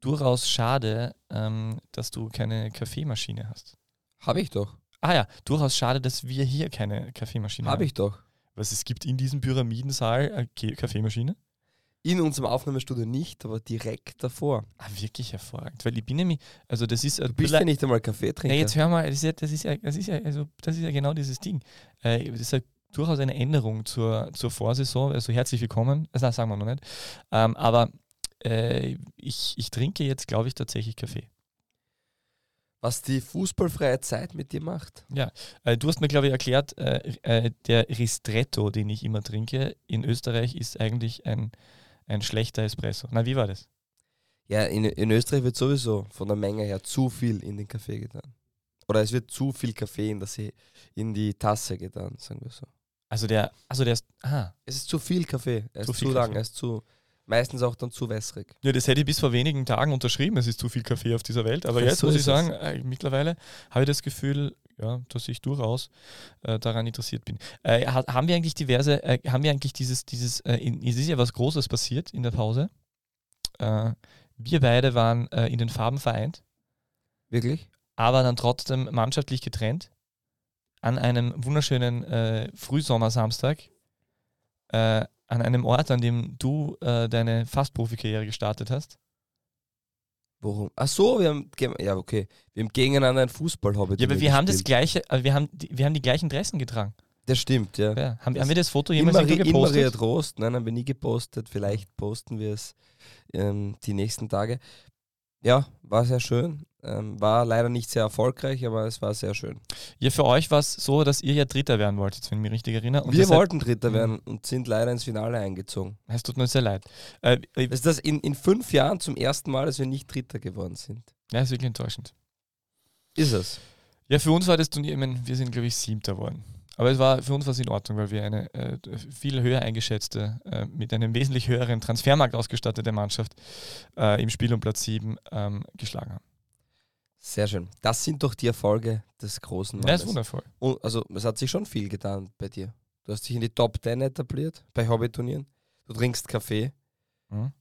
durchaus schade, ähm, dass du keine Kaffeemaschine hast. Habe ich doch. Ah ja, durchaus schade, dass wir hier keine Kaffeemaschine haben. Habe ich doch. Was es gibt in diesem Pyramidensaal eine Ke- Kaffeemaschine? In unserem Aufnahmestudio nicht, aber direkt davor. Ah, wirklich hervorragend. Weil ich bin nämlich, also das ist. Du bist ja nicht einmal Kaffeetrinker. Ja, jetzt hör mal, das ist ja, das ist ja, das ist ja, also das ist ja genau dieses Ding. Äh, das ist ja durchaus eine Änderung zur, zur Vorsaison. Also herzlich willkommen. Also, das sagen wir noch nicht. Ähm, aber äh, ich, ich trinke jetzt, glaube ich, tatsächlich Kaffee. Was die fußballfreie Zeit mit dir macht. Äh, du hast mir, glaube ich, erklärt, äh, äh, der Ristretto, den ich immer trinke, in Österreich ist eigentlich ein, ein schlechter Espresso. Na, wie war das? Ja, in, in Österreich wird sowieso von der Menge her zu viel in den Kaffee getan. Oder es wird zu viel Kaffee in, das, in die Tasse getan, sagen wir so. Also der, also der ist, ah, Es ist zu viel Kaffee. Er ist Zu zu, viel lang, Kaffee. er ist zu, meistens auch dann zu wässrig. Ja, das hätte ich bis vor wenigen Tagen unterschrieben. Es ist zu viel Kaffee auf dieser Welt. Aber Ja, jetzt so muss ich sagen, äh, mittlerweile habe ich das Gefühl, ja, dass ich durchaus äh, daran interessiert bin. Äh, ha- haben wir eigentlich diverse, äh, haben wir eigentlich dieses, dieses, äh, in, es ist ja was Großes passiert in der Pause. Äh, wir beide waren in den Farben vereint, Wirklich? aber dann trotzdem mannschaftlich getrennt. An einem wunderschönen äh, Frühsommersamstag. An einem Ort, an dem du äh, deine Fast-Profi-Karriere gestartet hast. Warum? Ach so, wir haben, ja okay, wir haben gegeneinander ein Fußballhobby. Ja, aber wir haben das gleiche, wir haben, die, wir haben die gleichen Dressen getragen. Das stimmt, ja. Ja. Haben, Das- haben wir das Foto jemals Maria gepostet? Trost, nein, haben wir nie gepostet. Vielleicht posten wir es ähm, die nächsten Tage. Ja, war sehr schön. Ähm, war leider nicht sehr erfolgreich, aber es war sehr schön. Ja, für euch war es so, dass ihr ja Dritter werden wolltet, wenn ich mich richtig erinnere. Und wir wollten Dritter Mhm. werden und sind leider ins Finale eingezogen. Es tut mir sehr leid. Äh, ist das in, in fünf Jahren zum ersten Mal, dass wir nicht Dritter geworden sind. ja, ist wirklich enttäuschend. Ist es? Ja, für uns war das Turnier, ich meine, wir sind, glaube ich, Siebter geworden. Aber es war, für uns war es in Ordnung, weil wir eine äh, viel höher eingeschätzte, äh, mit einem wesentlich höheren Transfermarkt ausgestattete Mannschaft äh, im Spiel um Platz 7 ähm, geschlagen haben. Sehr schön. Das sind doch die Erfolge des großen Ja, Mannes. ist wundervoll. Und, also, es hat sich schon viel getan bei dir. Du hast dich in die Top 10 etabliert bei Hobbyturnieren. Du trinkst Kaffee. Mhm.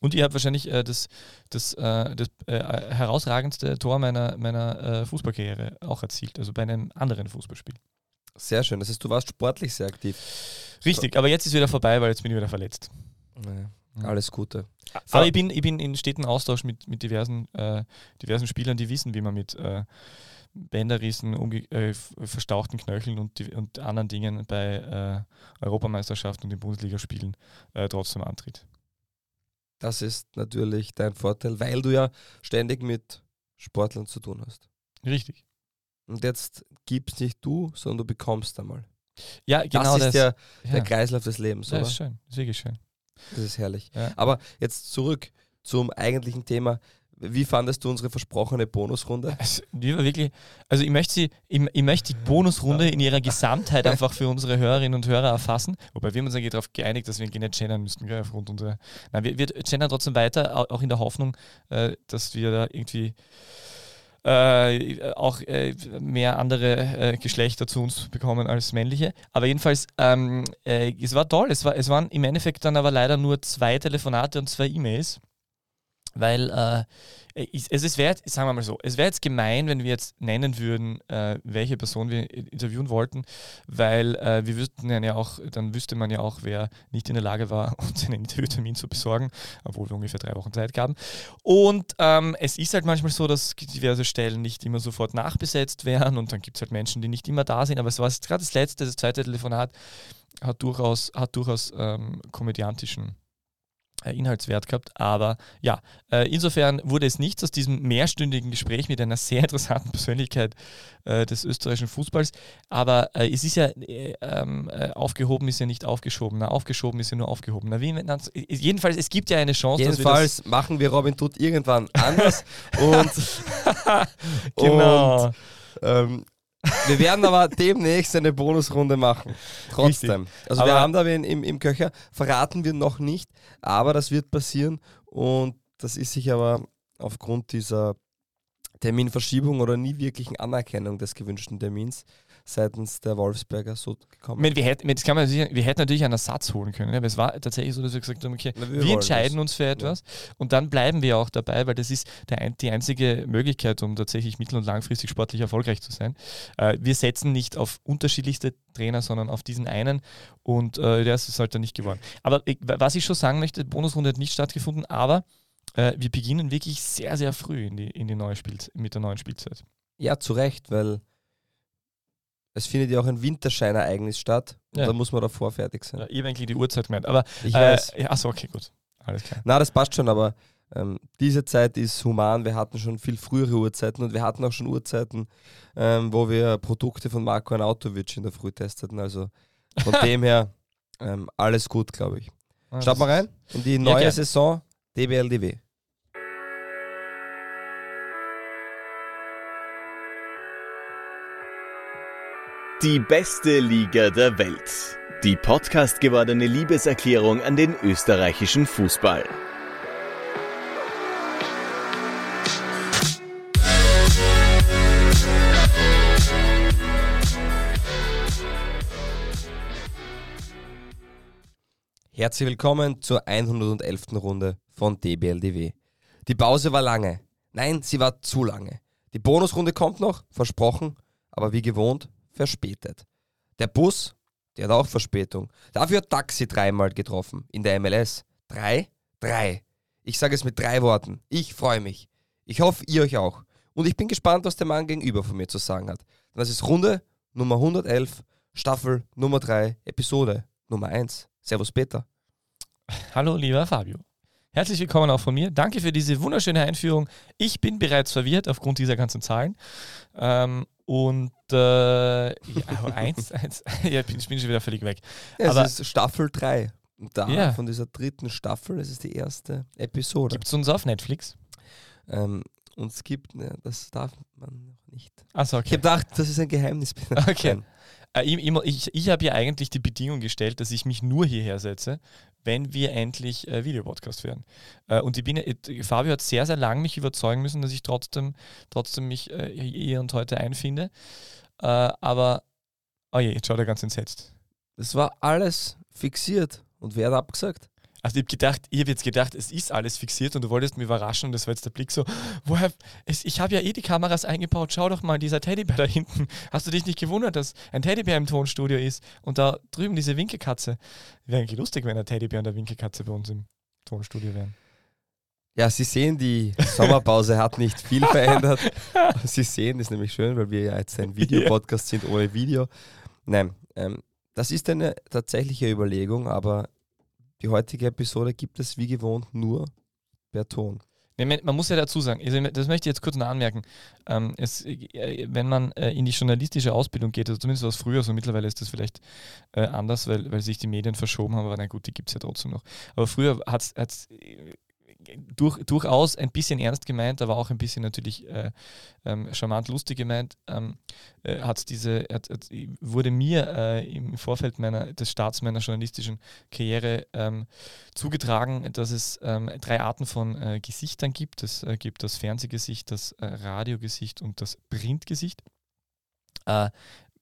Und ihr habt wahrscheinlich äh, das, das, äh, das äh, herausragendste Tor meiner, meiner äh, Fußballkarriere auch erzielt, also bei einem anderen Fußballspiel. Sehr schön. Das heißt, du warst sportlich sehr aktiv. Richtig, aber jetzt ist wieder vorbei, weil jetzt bin ich wieder verletzt. Naja. Alles Gute. Aber ich bin, ich bin in steten Austausch mit, mit diversen, äh, diversen Spielern, die wissen, wie man mit äh, Bänderrissen, äh, verstauchten Knöcheln und, und anderen Dingen bei äh, Europameisterschaften und den Bundesligaspielen äh, trotzdem antritt. Das ist natürlich dein Vorteil, weil du ja ständig mit Sportlern zu tun hast. Richtig. Und jetzt gibst nicht du, sondern du bekommst einmal. Ja, genau das ist ja ja. der Kreislauf des Lebens, Ja, oder? ist schön. Ist wirklich schön. Das ist herrlich. Ja. Aber jetzt zurück zum eigentlichen Thema. Wie fandest du unsere versprochene Bonusrunde? Also, die war wirklich, also ich möchte sie, ich, ich möchte die Bonusrunde in ihrer Gesamtheit einfach für unsere Hörerinnen und Hörer erfassen. Wobei wir haben uns eigentlich darauf geeinigt, dass wir nicht gendern müssten, gell, aufgrund unserer. Nein, wir, wir gendern trotzdem weiter, au- auch in der Hoffnung, äh, dass wir da irgendwie äh, auch äh, mehr andere äh, Geschlechter zu uns bekommen als männliche. Aber jedenfalls, ähm, äh, es war toll. Es, war, es waren im Endeffekt dann aber leider nur zwei Telefonate und zwei E-Mails. Weil äh, es, es wäre, jetzt- sagen wir mal so, es wäre jetzt gemein, wenn wir jetzt nennen würden, äh, welche Person wir interviewen wollten, weil äh, wir wüssten ja auch, dann wüsste man ja auch, wer nicht in der Lage war, uns einen Interviewtermin zu besorgen, obwohl wir ungefähr drei Wochen Zeit gaben. Und ähm, es ist halt manchmal so, dass diverse Stellen nicht immer sofort nachbesetzt werden und dann gibt es halt Menschen, die nicht immer da sind. Aber es war gerade das letzte, das zweite Telefonat hat durchaus, hat durchaus ähm, komödiantischen äh, Inhaltswert gehabt. Aber ja, äh, insofern wurde es nichts aus diesem mehrstündigen Gespräch mit einer sehr interessanten Persönlichkeit äh, des österreichischen Fußballs. Aber äh, es ist ja äh, ähm, äh, aufgehoben ist ja nicht aufgeschoben. Na, aufgeschoben ist ja nur aufgehoben. Na, wie, na, jedenfalls, es gibt ja eine Chance, dass wir Jedenfalls machen wir Robin Hood irgendwann anders. und genau. ähm, wir werden aber demnächst eine Bonusrunde machen. Trotzdem. Also wir Aber- haben da wen im, im Köcher, verraten wir noch nicht, aber das wird passieren und das ist sich aber aufgrund dieser Terminverschiebung oder nie wirklichen Anerkennung des gewünschten Termins seitens der Wolfsberger so Ich gekommen. meine, wir, hätten, das kann man sicher, wir hätten natürlich einen Ersatz holen können, aber es war tatsächlich so, dass wir gesagt haben, okay, Na, wir wir, entscheiden das. uns für etwas und dann bleiben wir auch dabei, weil das ist der, die einzige Möglichkeit, um tatsächlich mittel- und langfristig sportlich erfolgreich zu sein. Äh, wir setzen nicht auf unterschiedlichste Trainer, sondern auf diesen einen und äh, der ist halt dann nicht geworden. Aber ich, was ich schon sagen möchte, die Bonusrunde hat nicht stattgefunden, aber äh, wir beginnen wirklich sehr, sehr früh in die, in die neue Spiel, mit der neuen Spielzeit. Ja, zu Recht, weil es findet ja auch ein Winterscheinereignis statt. Ja. da muss man davor fertig sein. Ja, ich habe eigentlich die Uhrzeit gemeint, aber Ich äh, weiß. ja, achso, okay, gut. Alles klar. Na, das passt schon, aber ähm, diese Zeit ist human. Wir hatten schon viel frühere Uhrzeiten und wir hatten auch schon Uhrzeiten, ähm, wo wir Produkte von Marco Anautovic in der Früh testeten. Also von dem her ähm, alles gut, glaube ich. Ah, Schaut mal rein. In die neue gern. Saison DBLDW. Die beste Liga der Welt. Die Podcast gewordene Liebeserklärung an den österreichischen Fußball. Herzlich willkommen zur 111. Runde von DBLDW. Die Pause war lange. Nein, sie war zu lange. Die Bonusrunde kommt noch, versprochen, aber wie gewohnt, verspätet. Der Bus, der hat auch Verspätung. Dafür hat Taxi dreimal getroffen in der MLS. Drei? Drei. Ich sage es mit drei Worten. Ich freue mich. Ich hoffe, ihr euch auch. Und ich bin gespannt, was der Mann gegenüber von mir zu sagen hat. Das ist Runde Nummer 111, Staffel Nummer 3, Episode Nummer 1. Servus Peter. Hallo, lieber Fabio. Herzlich willkommen auch von mir. Danke für diese wunderschöne Einführung. Ich bin bereits verwirrt aufgrund dieser ganzen Zahlen. Ähm, und äh, ja, eins, eins, ja, ich bin, ich bin schon wieder völlig weg. Ja, Aber- es ist Staffel 3. Und da Ja. von dieser dritten Staffel, das ist die erste Episode. Gibt es uns auf Netflix? Ähm, und es gibt, ne, das darf man noch nicht. Achso, Ich okay. habe gedacht, das ist ein Geheimnis. Okay. Nein. Äh, ich ich, habe ja eigentlich die Bedingung gestellt, dass ich mich nur hierher setze, wenn wir endlich äh, Videopodcast werden. Äh, und ich bin, äh, Fabio hat sehr, sehr lange mich überzeugen müssen, dass ich trotzdem, trotzdem mich äh, hier und heute einfinde. Äh, aber, oh je, jetzt schaut er ganz entsetzt. Das war alles fixiert. Und wer hat abgesagt? Also ich habe gedacht, ich habe jetzt gedacht, es ist alles fixiert und du wolltest mich überraschen und das war jetzt der Blick so, woher, es, ich habe ja eh die Kameras eingebaut, schau doch mal, dieser Teddybär da hinten. Hast du dich nicht gewundert, dass ein Teddybär im Tonstudio ist und da drüben diese Winkelkatze? Wäre eigentlich lustig, wenn ein Teddybär und eine Winkelkatze bei uns im Tonstudio wären. Ja, Sie sehen, die Sommerpause hat nicht viel verändert. Sie sehen, das ist nämlich schön, weil wir ja jetzt ein Videopodcast sind ohne Video. Nein, ähm, das ist eine tatsächliche Überlegung, aber die heutige Episode gibt es wie gewohnt nur per Ton. Man, muss ja dazu sagen, das möchte ich jetzt kurz noch anmerken, ähm, es, äh, wenn man äh, in die journalistische Ausbildung geht, also zumindest was früher, so mittlerweile ist das vielleicht äh, anders, weil, weil sich die Medien verschoben haben, aber na gut, die gibt es ja trotzdem noch. Aber früher hat es durch, durchaus ein bisschen ernst gemeint, aber auch ein bisschen natürlich äh, ähm, charmant lustig gemeint, ähm, äh, hat's diese, hat, hat, wurde mir äh, im Vorfeld meiner, des Starts meiner journalistischen Karriere ähm, zugetragen, dass es ähm, drei Arten von äh, Gesichtern gibt. Es äh, gibt das Fernsehgesicht, das äh, Radiogesicht und das Printgesicht.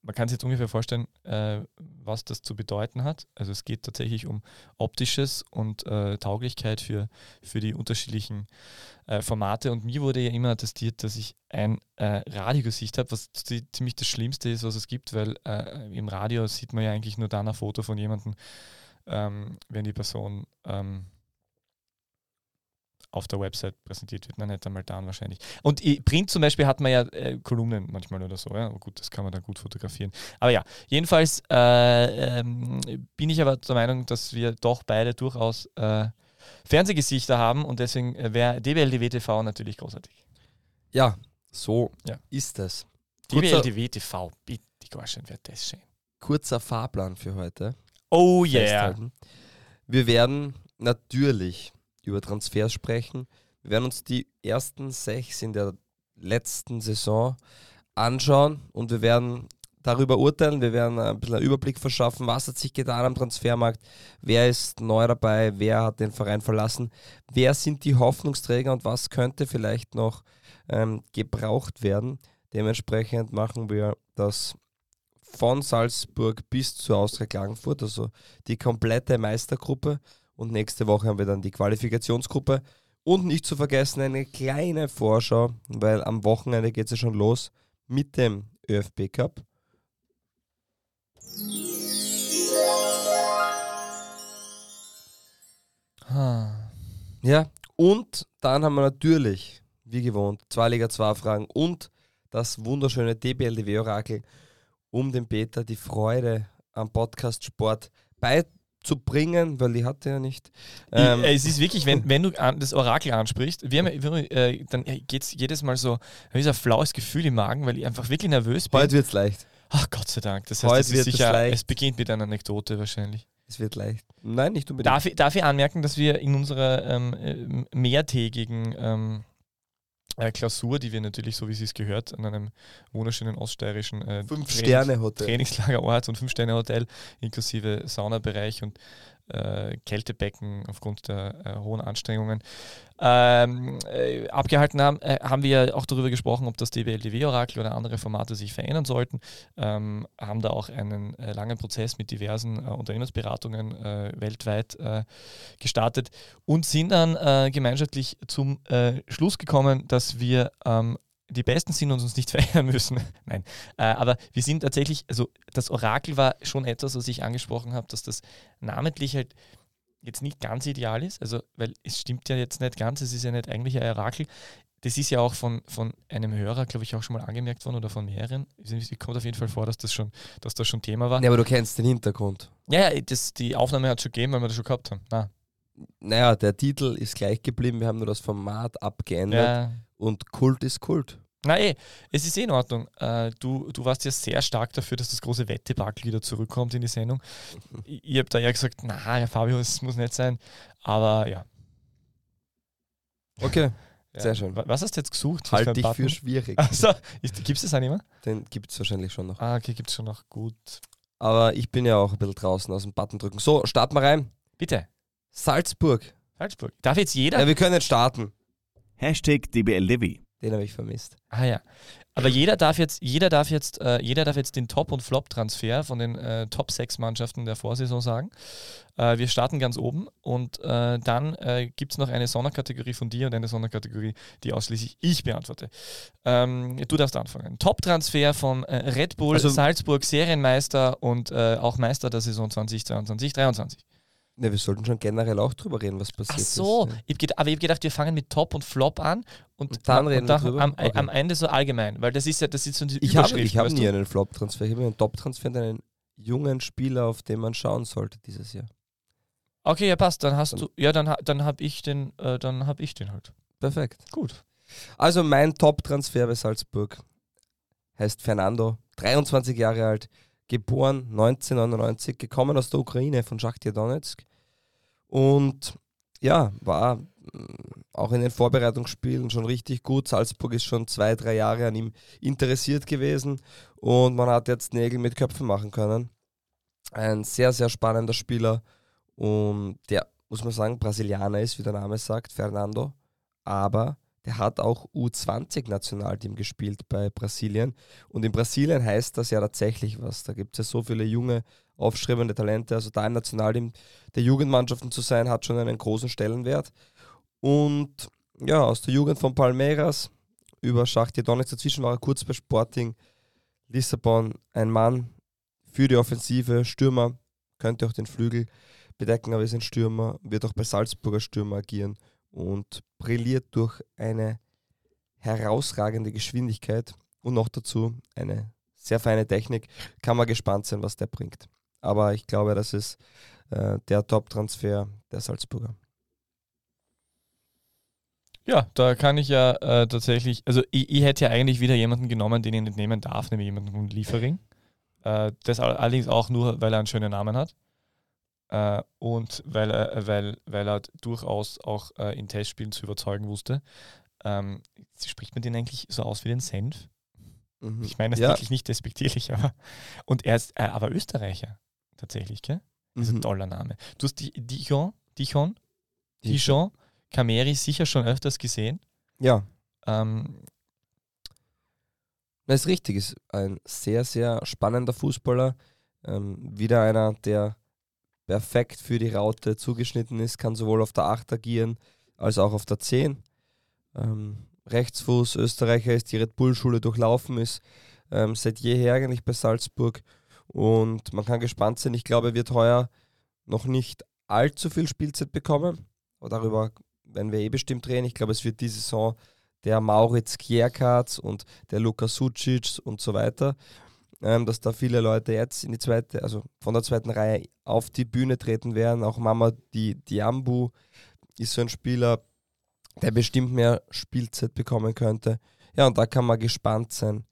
Man kann sich jetzt ungefähr vorstellen, äh, was das zu bedeuten hat. Also es geht tatsächlich um optisches und äh, Tauglichkeit für, für die unterschiedlichen äh, Formate. Und mir wurde ja immer attestiert, dass ich ein äh, Radiogesicht habe, was zi- ziemlich das Schlimmste ist, was es gibt, weil äh, im Radio sieht man ja eigentlich nur dann ein Foto von jemandem, ähm, wenn die Person ähm, auf der Website präsentiert wird. Man nicht einmal dann wahrscheinlich. Und Print zum Beispiel hat man ja äh, Kolumnen manchmal oder so. Ja? Aber gut, das kann man dann gut fotografieren. Aber ja, jedenfalls äh, ähm, bin ich aber der Meinung, dass wir doch beide durchaus äh, Fernsehgesichter haben und deswegen äh, wäre DBLDW TV natürlich großartig. Ja, so Ja. ist es. DBLDW TV, bitte, Gorschen, wird das schön. kurzer Fahrplan für heute. Oh yeah. festhalten. Wir werden natürlich über Transfers sprechen. Wir werden uns die ersten sechs in der letzten Saison anschauen und wir werden darüber urteilen. Wir werden ein bisschen einen Überblick verschaffen, was hat sich getan am Transfermarkt, wer ist neu dabei, wer hat den Verein verlassen, wer sind die Hoffnungsträger und was könnte vielleicht noch ähm, gebraucht werden. Dementsprechend machen wir das von Salzburg bis zur Austria Klagenfurt, also die komplette Meistergruppe. Und nächste Woche haben wir dann die Qualifikationsgruppe. Und nicht zu vergessen eine kleine Vorschau, weil am Wochenende geht es ja schon los mit dem ÖFB Cup. Ja, und dann haben wir natürlich, wie gewohnt, zwei Liga 2 Fragen und das wunderschöne DBLDW-Orakel, um dem Peter die Freude am Podcast Sport beizubringen, weil die hatte er nicht. Ähm, es ist wirklich, wenn, wenn du an, das Orakel ansprichst, wir haben, äh, dann geht es jedes Mal so, habe ich so ein flaues Gefühl im Magen, weil ich einfach wirklich nervös bin. Heute wird es leicht. Ach Gott sei Dank. Das heißt, Heute es, ist wird sicher, es leicht. es beginnt mit einer Anekdote wahrscheinlich. Es wird leicht. Nein, nicht unbedingt. Darf ich, darf ich anmerken, dass wir in unserer ähm, äh, mehrtägigen ähm, äh, Klausur, die wir natürlich, so wie es gehört, an einem wunderschönen oststeirischen äh, Trainings-. Trainingslagerort und Fünf-Sterne-Hotel inklusive Saunabereich und äh, Kältebecken aufgrund der äh, hohen Anstrengungen ähm, äh, abgehalten haben, äh, haben wir auch darüber gesprochen, ob das DBLDW-Orakel oder andere Formate sich verändern sollten. Ähm, haben da auch einen äh, langen Prozess mit diversen äh, Unternehmensberatungen weltweit gestartet und sind dann gemeinschaftlich zum Schluss gekommen, dass wir ähm, die Besten sind und uns nicht verändern müssen. Nein, äh, aber wir sind tatsächlich, also das Orakel war schon etwas, was ich angesprochen habe, dass das namentlich halt jetzt nicht ganz ideal ist, also weil es stimmt ja jetzt nicht ganz, es ist ja nicht eigentlich ein Orakel. Das ist ja auch von, von einem Hörer, glaube ich, auch schon mal angemerkt worden oder von mehreren. Es kommt auf jeden Fall vor, dass das schon, dass das schon Thema war. Ja, aber du kennst den Hintergrund. Ja, ja das, die Aufnahme hat schon gegeben, weil wir das schon gehabt haben. Na, Naja, der Titel ist gleich geblieben, wir haben nur das Format abgeändert ja. Und Kult ist Kult. Na eh, es ist eh in Ordnung. Äh, du, du warst ja sehr stark dafür, dass das große Wettebakel wieder zurückkommt in die Sendung. Ich, ich habe da ja gesagt, na, Fabio, es muss nicht sein. Aber ja. Okay, ja. Sehr schön. Wa- Was hast du jetzt gesucht? Halte ein ich für schwierig. Also, gibt es das auch nicht mehr? Den gibt es wahrscheinlich schon noch. Ah, okay, gibt es schon noch. Gut. Aber ich bin ja auch ein bisschen draußen aus dem Button drücken. So, starten wir rein. Bitte. Salzburg. Salzburg. Darf jetzt jeder? Ja, wir können jetzt starten. Hashtag DBLDW. Den habe ich vermisst. Ah ja. Aber jeder darf jetzt, jeder darf jetzt, äh, jeder darf jetzt den Top- und Flop-Transfer von den äh, Top 6 Mannschaften der Vorsaison sagen. Äh, wir starten ganz oben und äh, dann äh, gibt es noch eine Sonderkategorie von dir und eine Sonderkategorie, die ausschließlich ich beantworte. Ähm, du darfst anfangen. Top-Transfer von äh, Red Bull, Also- Salzburg, Serienmeister und äh, auch Meister der Saison 2022, 2023. Ne, wir sollten schon generell auch drüber reden, was passiert Ach so, ist. ich gedacht, aber ich habe gedacht, wir fangen mit Top und Flop an und, Und dann reden wir drüber? am, Okay. am Ende so allgemein, weil das ist ja, das ist so die Ich habe hab nie einen Flop-Transfer. Ich habe einen Top-Transfer und einen jungen Spieler, auf den man schauen sollte dieses Jahr. Okay, ja passt, dann hast Dann- du, ja, dann, dann habe ich den, äh, dann habe ich den halt. Perfekt. Gut. Also mein Top-Transfer bei Salzburg heißt Fernando, 23 Jahre alt, geboren 1999, gekommen aus der Ukraine von Schachtier Donetsk und ja, war mm, auch in den Vorbereitungsspielen schon richtig gut. Salzburg ist schon zwei, drei Jahre an ihm interessiert gewesen und man hat jetzt Nägel mit Köpfen machen können. Ein sehr, sehr spannender Spieler und der, muss man sagen, Brasilianer ist, wie der Name sagt, Fernando, aber der hat auch U20-Nationalteam gespielt bei Brasilien. Und in Brasilien heißt das ja tatsächlich was. Da gibt es ja so viele junge, aufstrebende Talente. Also da im Nationalteam der Jugendmannschaften zu sein, hat schon einen großen Stellenwert. Und ja, aus der Jugend von Palmeiras über Schachtier Donetsk, dazwischen war er kurz bei Sporting Lissabon, ein Mann für die Offensive, Stürmer, könnte auch den Flügel bedecken, aber ist ein Stürmer, wird auch bei Salzburger Stürmer agieren und brilliert durch eine herausragende Geschwindigkeit und noch dazu eine sehr feine Technik. Kann man gespannt sein, was der bringt. Aber ich glaube, das ist äh, der Top-Transfer der Salzburger. Ja, da kann ich ja äh, tatsächlich, also ich, ich hätte ja eigentlich wieder jemanden genommen, den ich nicht nehmen darf, nämlich jemanden von Liefering. Äh, das all- allerdings auch nur, weil er einen schönen Namen hat. Äh, und weil er, weil, weil er durchaus auch äh, in Testspielen zu überzeugen wusste. Ähm, spricht man den eigentlich so aus wie den Senf? Mhm. Ich meine das ja. wirklich nicht despektierlich, aber. Und er ist äh, aber Österreicher, tatsächlich, gell? Das ist ein toller Name. Du hast die Dijon, Dijon, Dijon, Cameri sicher schon öfters gesehen. Ja, Ähm, Das ist richtig, ist ein sehr, sehr spannender Fußballer. Ähm, wieder einer, der perfekt für die Raute zugeschnitten ist, kann sowohl auf der 8 agieren als auch auf der 10. Ähm, Rechtsfuß, Österreicher ist die Red Bull-Schule durchlaufen, ist ähm, seit jeher eigentlich bei Salzburg und man kann gespannt sein. Ich glaube, er wird heuer noch nicht allzu viel Spielzeit bekommen. Aber darüber werden wir eh bestimmt reden. Ich glaube, es wird diese Saison der Mauritz Kierkatz und der Luka Sucic und so weiter, ähm, dass da viele Leute jetzt in die zweite, also von der zweiten Reihe auf die Bühne treten werden. Auch Mama die Diambu ist so ein Spieler, der bestimmt mehr Spielzeit bekommen könnte. Ja, und da kann man gespannt sein,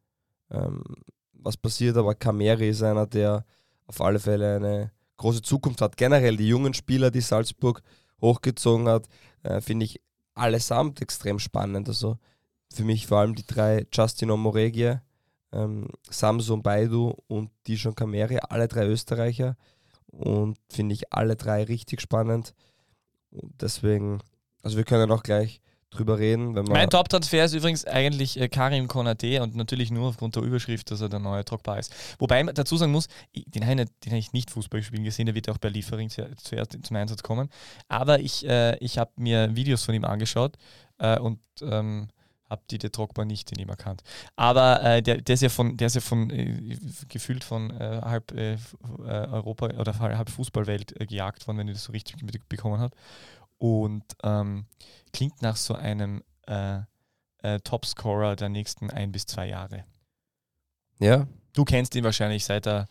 ähm, was passiert. Aber Kameri ist einer, der auf alle Fälle eine große Zukunft hat. Generell die jungen Spieler, die Salzburg hochgezogen hat, äh, finde ich allesamt extrem spannend. Also für mich vor allem die drei Justin Omoregie, ähm, Samson Baidu und Dijon Kameri, alle drei Österreicher. Und finde ich alle drei richtig spannend. Und deswegen, also wir können auch gleich drüber reden. Mein Top-Transfer ist übrigens eigentlich äh, Karim Konate und natürlich nur aufgrund der Überschrift, dass er der neue Drogba ist. Wobei man dazu sagen muss, den habe ich, hab ich nicht Fußball spielen gesehen, der wird auch bei Liefering zuerst zum Einsatz kommen. Aber ich, äh, ich habe mir Videos von ihm angeschaut äh, und ähm, die der Drogba nicht in ihm erkannt. Aber äh, der, der, ist ja von, der ist ja von äh, gefühlt von äh, halb äh, Europa oder halb Fußballwelt gejagt worden, wenn ich das so richtig mitbekommen habe und ähm, klingt nach so einem äh, äh, Topscorer der nächsten ein bis zwei Jahre. Ja. Du kennst ihn wahrscheinlich seit er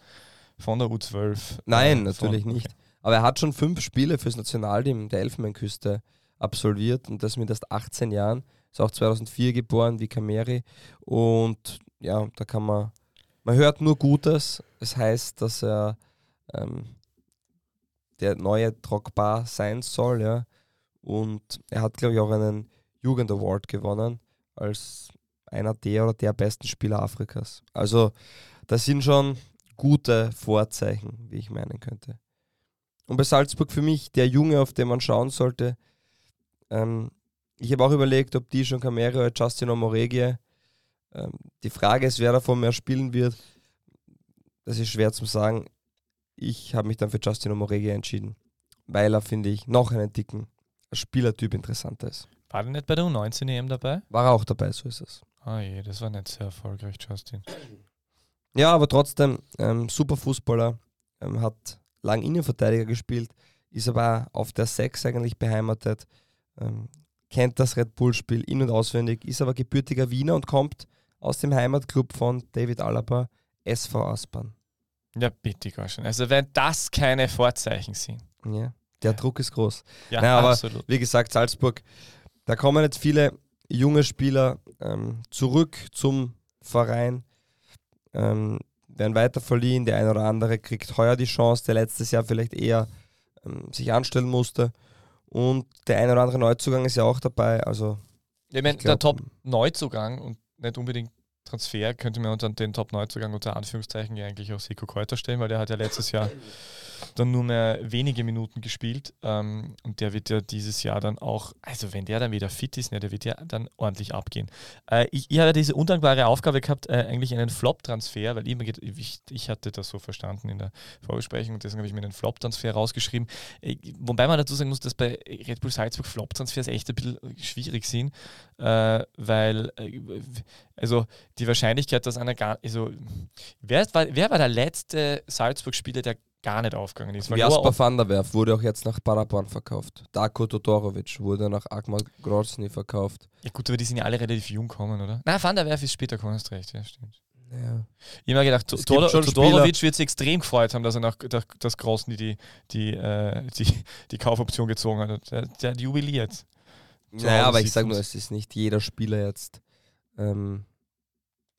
von der U12. Nein, äh, natürlich von, nicht. Okay. Aber er hat schon fünf Spiele fürs Nationalteam der Elfenbeinküste absolviert und das mit erst 18 Jahren. Ist auch 2004 geboren wie Kameri. Und ja, da kann man, man hört nur Gutes. Es heißt, dass er ähm, der neue Drogba sein soll, ja. Und er hat, glaube ich, auch einen Jugend-Award gewonnen als einer der oder der besten Spieler Afrikas. Also das sind schon gute Vorzeichen, wie ich meinen könnte. Und bei Salzburg für mich der Junge, auf den man schauen sollte. Ähm, ich habe auch überlegt, ob die schon Camero oder Justin Omoregie. Ähm, die Frage ist, wer davon mehr spielen wird. Das ist schwer zu sagen. Ich habe mich dann für Justin Omoregie entschieden, weil er, finde ich, noch einen dicken Spielertyp interessanter ist. War der nicht bei der U19 EM dabei? War er auch dabei, so ist es. Ah je, das war nicht sehr erfolgreich, Justin. Ja, aber trotzdem, ähm, super Fußballer, ähm, hat lang Innenverteidiger gespielt, ist aber auf der 6 eigentlich beheimatet, ähm, kennt das Red Bull-Spiel in- und auswendig, ist aber gebürtiger Wiener und kommt aus dem Heimatclub von David Alaba, SV Aspern. Ja, bitte, Gorschen. Also wenn das keine Vorzeichen sind. Ja der Druck ist groß. Ja, naja, aber absolut. wie gesagt, Salzburg, da kommen jetzt viele junge Spieler ähm, zurück zum Verein, ähm, werden weiter verliehen. Der eine oder andere kriegt heuer die Chance, der letztes Jahr vielleicht eher ähm, sich anstellen musste. Und der eine oder andere Neuzugang ist ja auch dabei. Also, ich meine, der Top-Neuzugang und nicht unbedingt Transfer könnte man unter den Top-Neuzugang unter Anführungszeichen ja eigentlich auch Siko Kräuter stellen, weil der hat ja letztes Jahr dann nur mehr wenige Minuten gespielt ähm, und der wird ja dieses Jahr dann auch, also wenn der dann wieder fit ist, ne, der wird ja dann ordentlich abgehen. Äh, ich, ich habe diese undankbare Aufgabe gehabt, äh, eigentlich einen Flop-Transfer, weil ich, ich, ich, hatte das so verstanden in der Vorbesprechung deswegen habe ich mir einen Flop-Transfer rausgeschrieben. Äh, wobei man dazu sagen muss, dass bei Red Bull Salzburg Flop-Transfers echt ein bisschen schwierig sind, äh, weil äh, also die Wahrscheinlichkeit, dass einer gar, also wer wer war der letzte Salzburg-Spieler, der gar nicht aufgegangen ist. Jasper van der Werf wurde auch jetzt nach Parapan verkauft. Darko Todorovic wurde nach Agmar Grozny verkauft. Ja gut, aber die sind ja alle relativ jung gekommen, oder? Nein, van der Werf ist später gekommen, hast recht, ja, stimmt. Ja. Ich habe mir gedacht, Todorovic wird sich extrem gefreut haben, dass er nach das Grozny die, die, äh, die, die Kaufoption gezogen hat. Der, der hat jubiliert. Naja, aber ich sage nur, es ist nicht jeder Spieler jetzt ähm,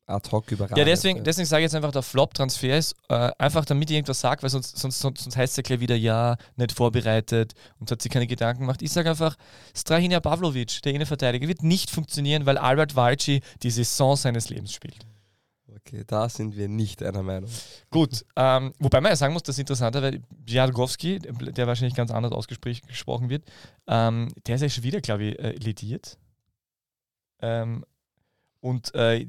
ad hoc überragend. Ja, deswegen, deswegen sage ich jetzt einfach, der Flop-Transfer ist, äh, einfach damit ich irgendwas sage, weil sonst, sonst, sonst, sonst heißt es ja gleich wieder, ja, nicht vorbereitet und hat sich keine Gedanken gemacht. Ich sage einfach, Strahinja Pavlovic, der Innenverteidiger, wird nicht funktionieren, weil Albert Walci die Saison seines Lebens spielt. Okay, da sind wir nicht einer Meinung. Gut, ähm, wobei man ja sagen muss, das Interessante, weil Jadgowski, der wahrscheinlich ganz anders ausgesprochen wird, ähm, der ist ja schon wieder, glaube ich, äh, lediert. Ähm, Und äh,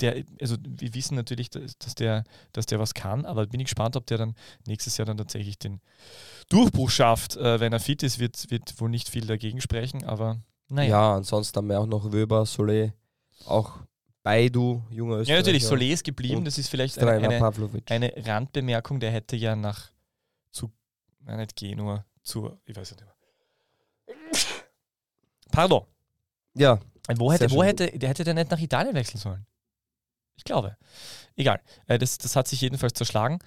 der, also wir wissen natürlich, dass der, dass der was kann, aber bin ich gespannt, ob der dann nächstes Jahr dann tatsächlich den Durchbruch schafft. Äh, wenn er fit ist, wird, wird wohl nicht viel dagegen sprechen, aber naja. Ja, ansonsten haben wir auch noch Wöber, Solé, auch Baidu, junger Österreicher. Ja, natürlich, Solé ist geblieben, das ist vielleicht eine, eine, eine, Randbemerkung, der hätte ja nach zu, nein, nicht Genua, zu, ich weiß nicht mehr. Pardon. Ja, wo hätte, wo hätte, der hätte der nicht nach Italien wechseln sollen? Ich glaube. Egal. Äh, das, das hat sich jedenfalls zerschlagen.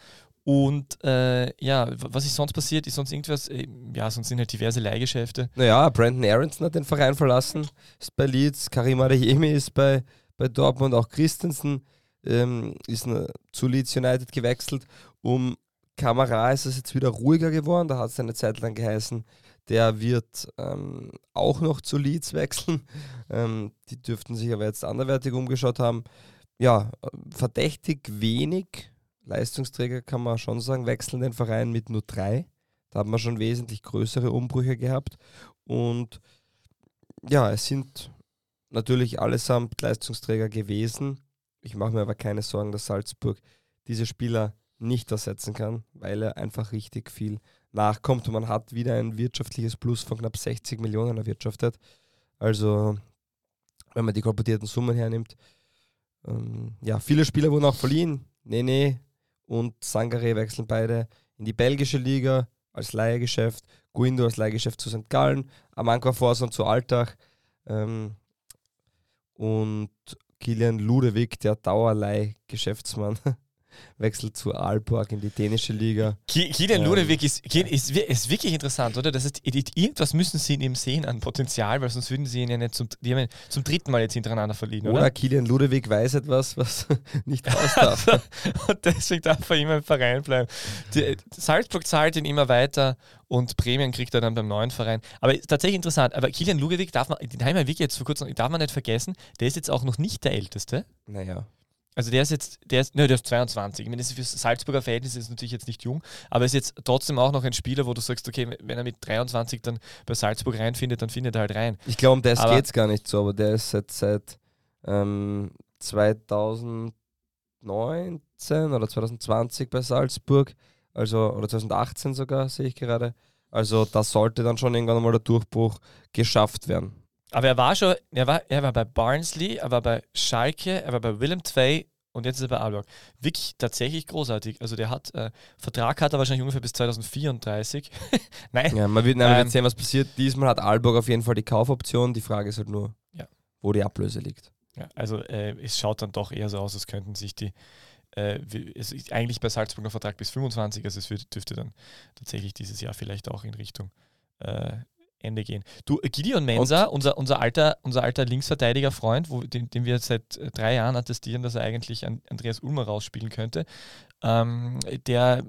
Und äh, ja, was ist sonst passiert? Ist sonst irgendwas? Äh, ja, sonst sind halt diverse Leihgeschäfte. Naja, Brandon Aronson hat den Verein verlassen, ist bei Leeds, Karim Adeyemi ist bei, bei Dortmund, auch Christensen ähm, ist zu Leeds United gewechselt. Um Kamera ist es jetzt wieder ruhiger geworden, da hat es eine Zeit lang geheißen, der wird ähm, auch noch zu Leeds wechseln. Ähm, die dürften sich aber jetzt anderweitig umgeschaut haben. Ja, verdächtig wenig Leistungsträger kann man schon sagen, wechseln den Verein mit nur drei. Da haben wir schon wesentlich größere Umbrüche gehabt. Und ja, es sind natürlich allesamt Leistungsträger gewesen. Ich mache mir aber keine Sorgen, dass Salzburg diese Spieler nicht ersetzen kann, weil er einfach richtig viel nachkommt und man hat wieder ein wirtschaftliches Plus von knapp 60 Millionen erwirtschaftet. Also, wenn man die kolportierten Summen hernimmt, ähm, ja, viele Spieler wurden auch verliehen. Nene und Sangare wechseln beide in die belgische Liga als Leihgeschäft, Guindo als Leihgeschäft zu St. Gallen, Amanko Forson zu Altach ähm, und Kilian Ludewig, der Dauerleihgeschäftsmann, wechselt zu Aalborg in die dänische Liga. Kilian ähm, Ludewig ist, ist, ist, wirklich interessant, oder? Das heißt, irgendwas müssen sie in ihm sehen an Potenzial, weil sonst würden sie ihn ja nicht zum, ihn zum dritten Mal jetzt hintereinander verliehen, oder? Oder Kilian Ludewig weiß etwas, was nicht raus darf. und deswegen darf er immer im Verein bleiben. Die, Salzburg zahlt ihn immer weiter und Prämien kriegt er dann beim neuen Verein. Aber tatsächlich interessant, aber Kilian Ludewig darf man, den haben wir wirklich jetzt vor kurzem, darf man nicht vergessen, der ist jetzt auch noch nicht der Älteste. Naja. Also der ist jetzt, der ist, ne, der ist 22. Ich meine, das ist für Salzburger Verhältnisse ist natürlich jetzt nicht jung, aber ist jetzt trotzdem auch noch ein Spieler, wo du sagst, okay, wenn er mit 23 dann bei Salzburg reinfindet, dann findet er halt rein. Ich glaube, um das geht es gar nicht so, aber der ist jetzt seit ähm, 2019 oder 2020 bei Salzburg, also oder 2018 sogar, sehe ich gerade. Also da sollte dann schon irgendwann mal der Durchbruch geschafft werden. Aber er war schon, er war, er war bei Barnsley, er war bei Schalke, er war bei Willem II und jetzt ist er bei Aalborg. Wirklich tatsächlich großartig. Also der hat, äh, Vertrag hat er wahrscheinlich ungefähr bis 2034. Nein. Ja, man wird, nein, ähm, sehen, was passiert. Diesmal hat Aalborg auf jeden Fall die Kaufoption. Die Frage ist halt nur, ja. wo die Ablöse liegt. Ja, also äh, es schaut dann doch eher so aus, als könnten sich die äh, es ist eigentlich bei Salzburg noch Vertrag bis 25, also es wird, dürfte dann tatsächlich dieses Jahr vielleicht auch in Richtung äh, Ende gehen. Du, äh, Gideon Mensa, unser, unser alter, unser alter Linksverteidiger-Freund, den, den, wir seit äh, drei Jahren attestieren, dass er eigentlich an Andreas Ulmer rausspielen könnte, ähm, der,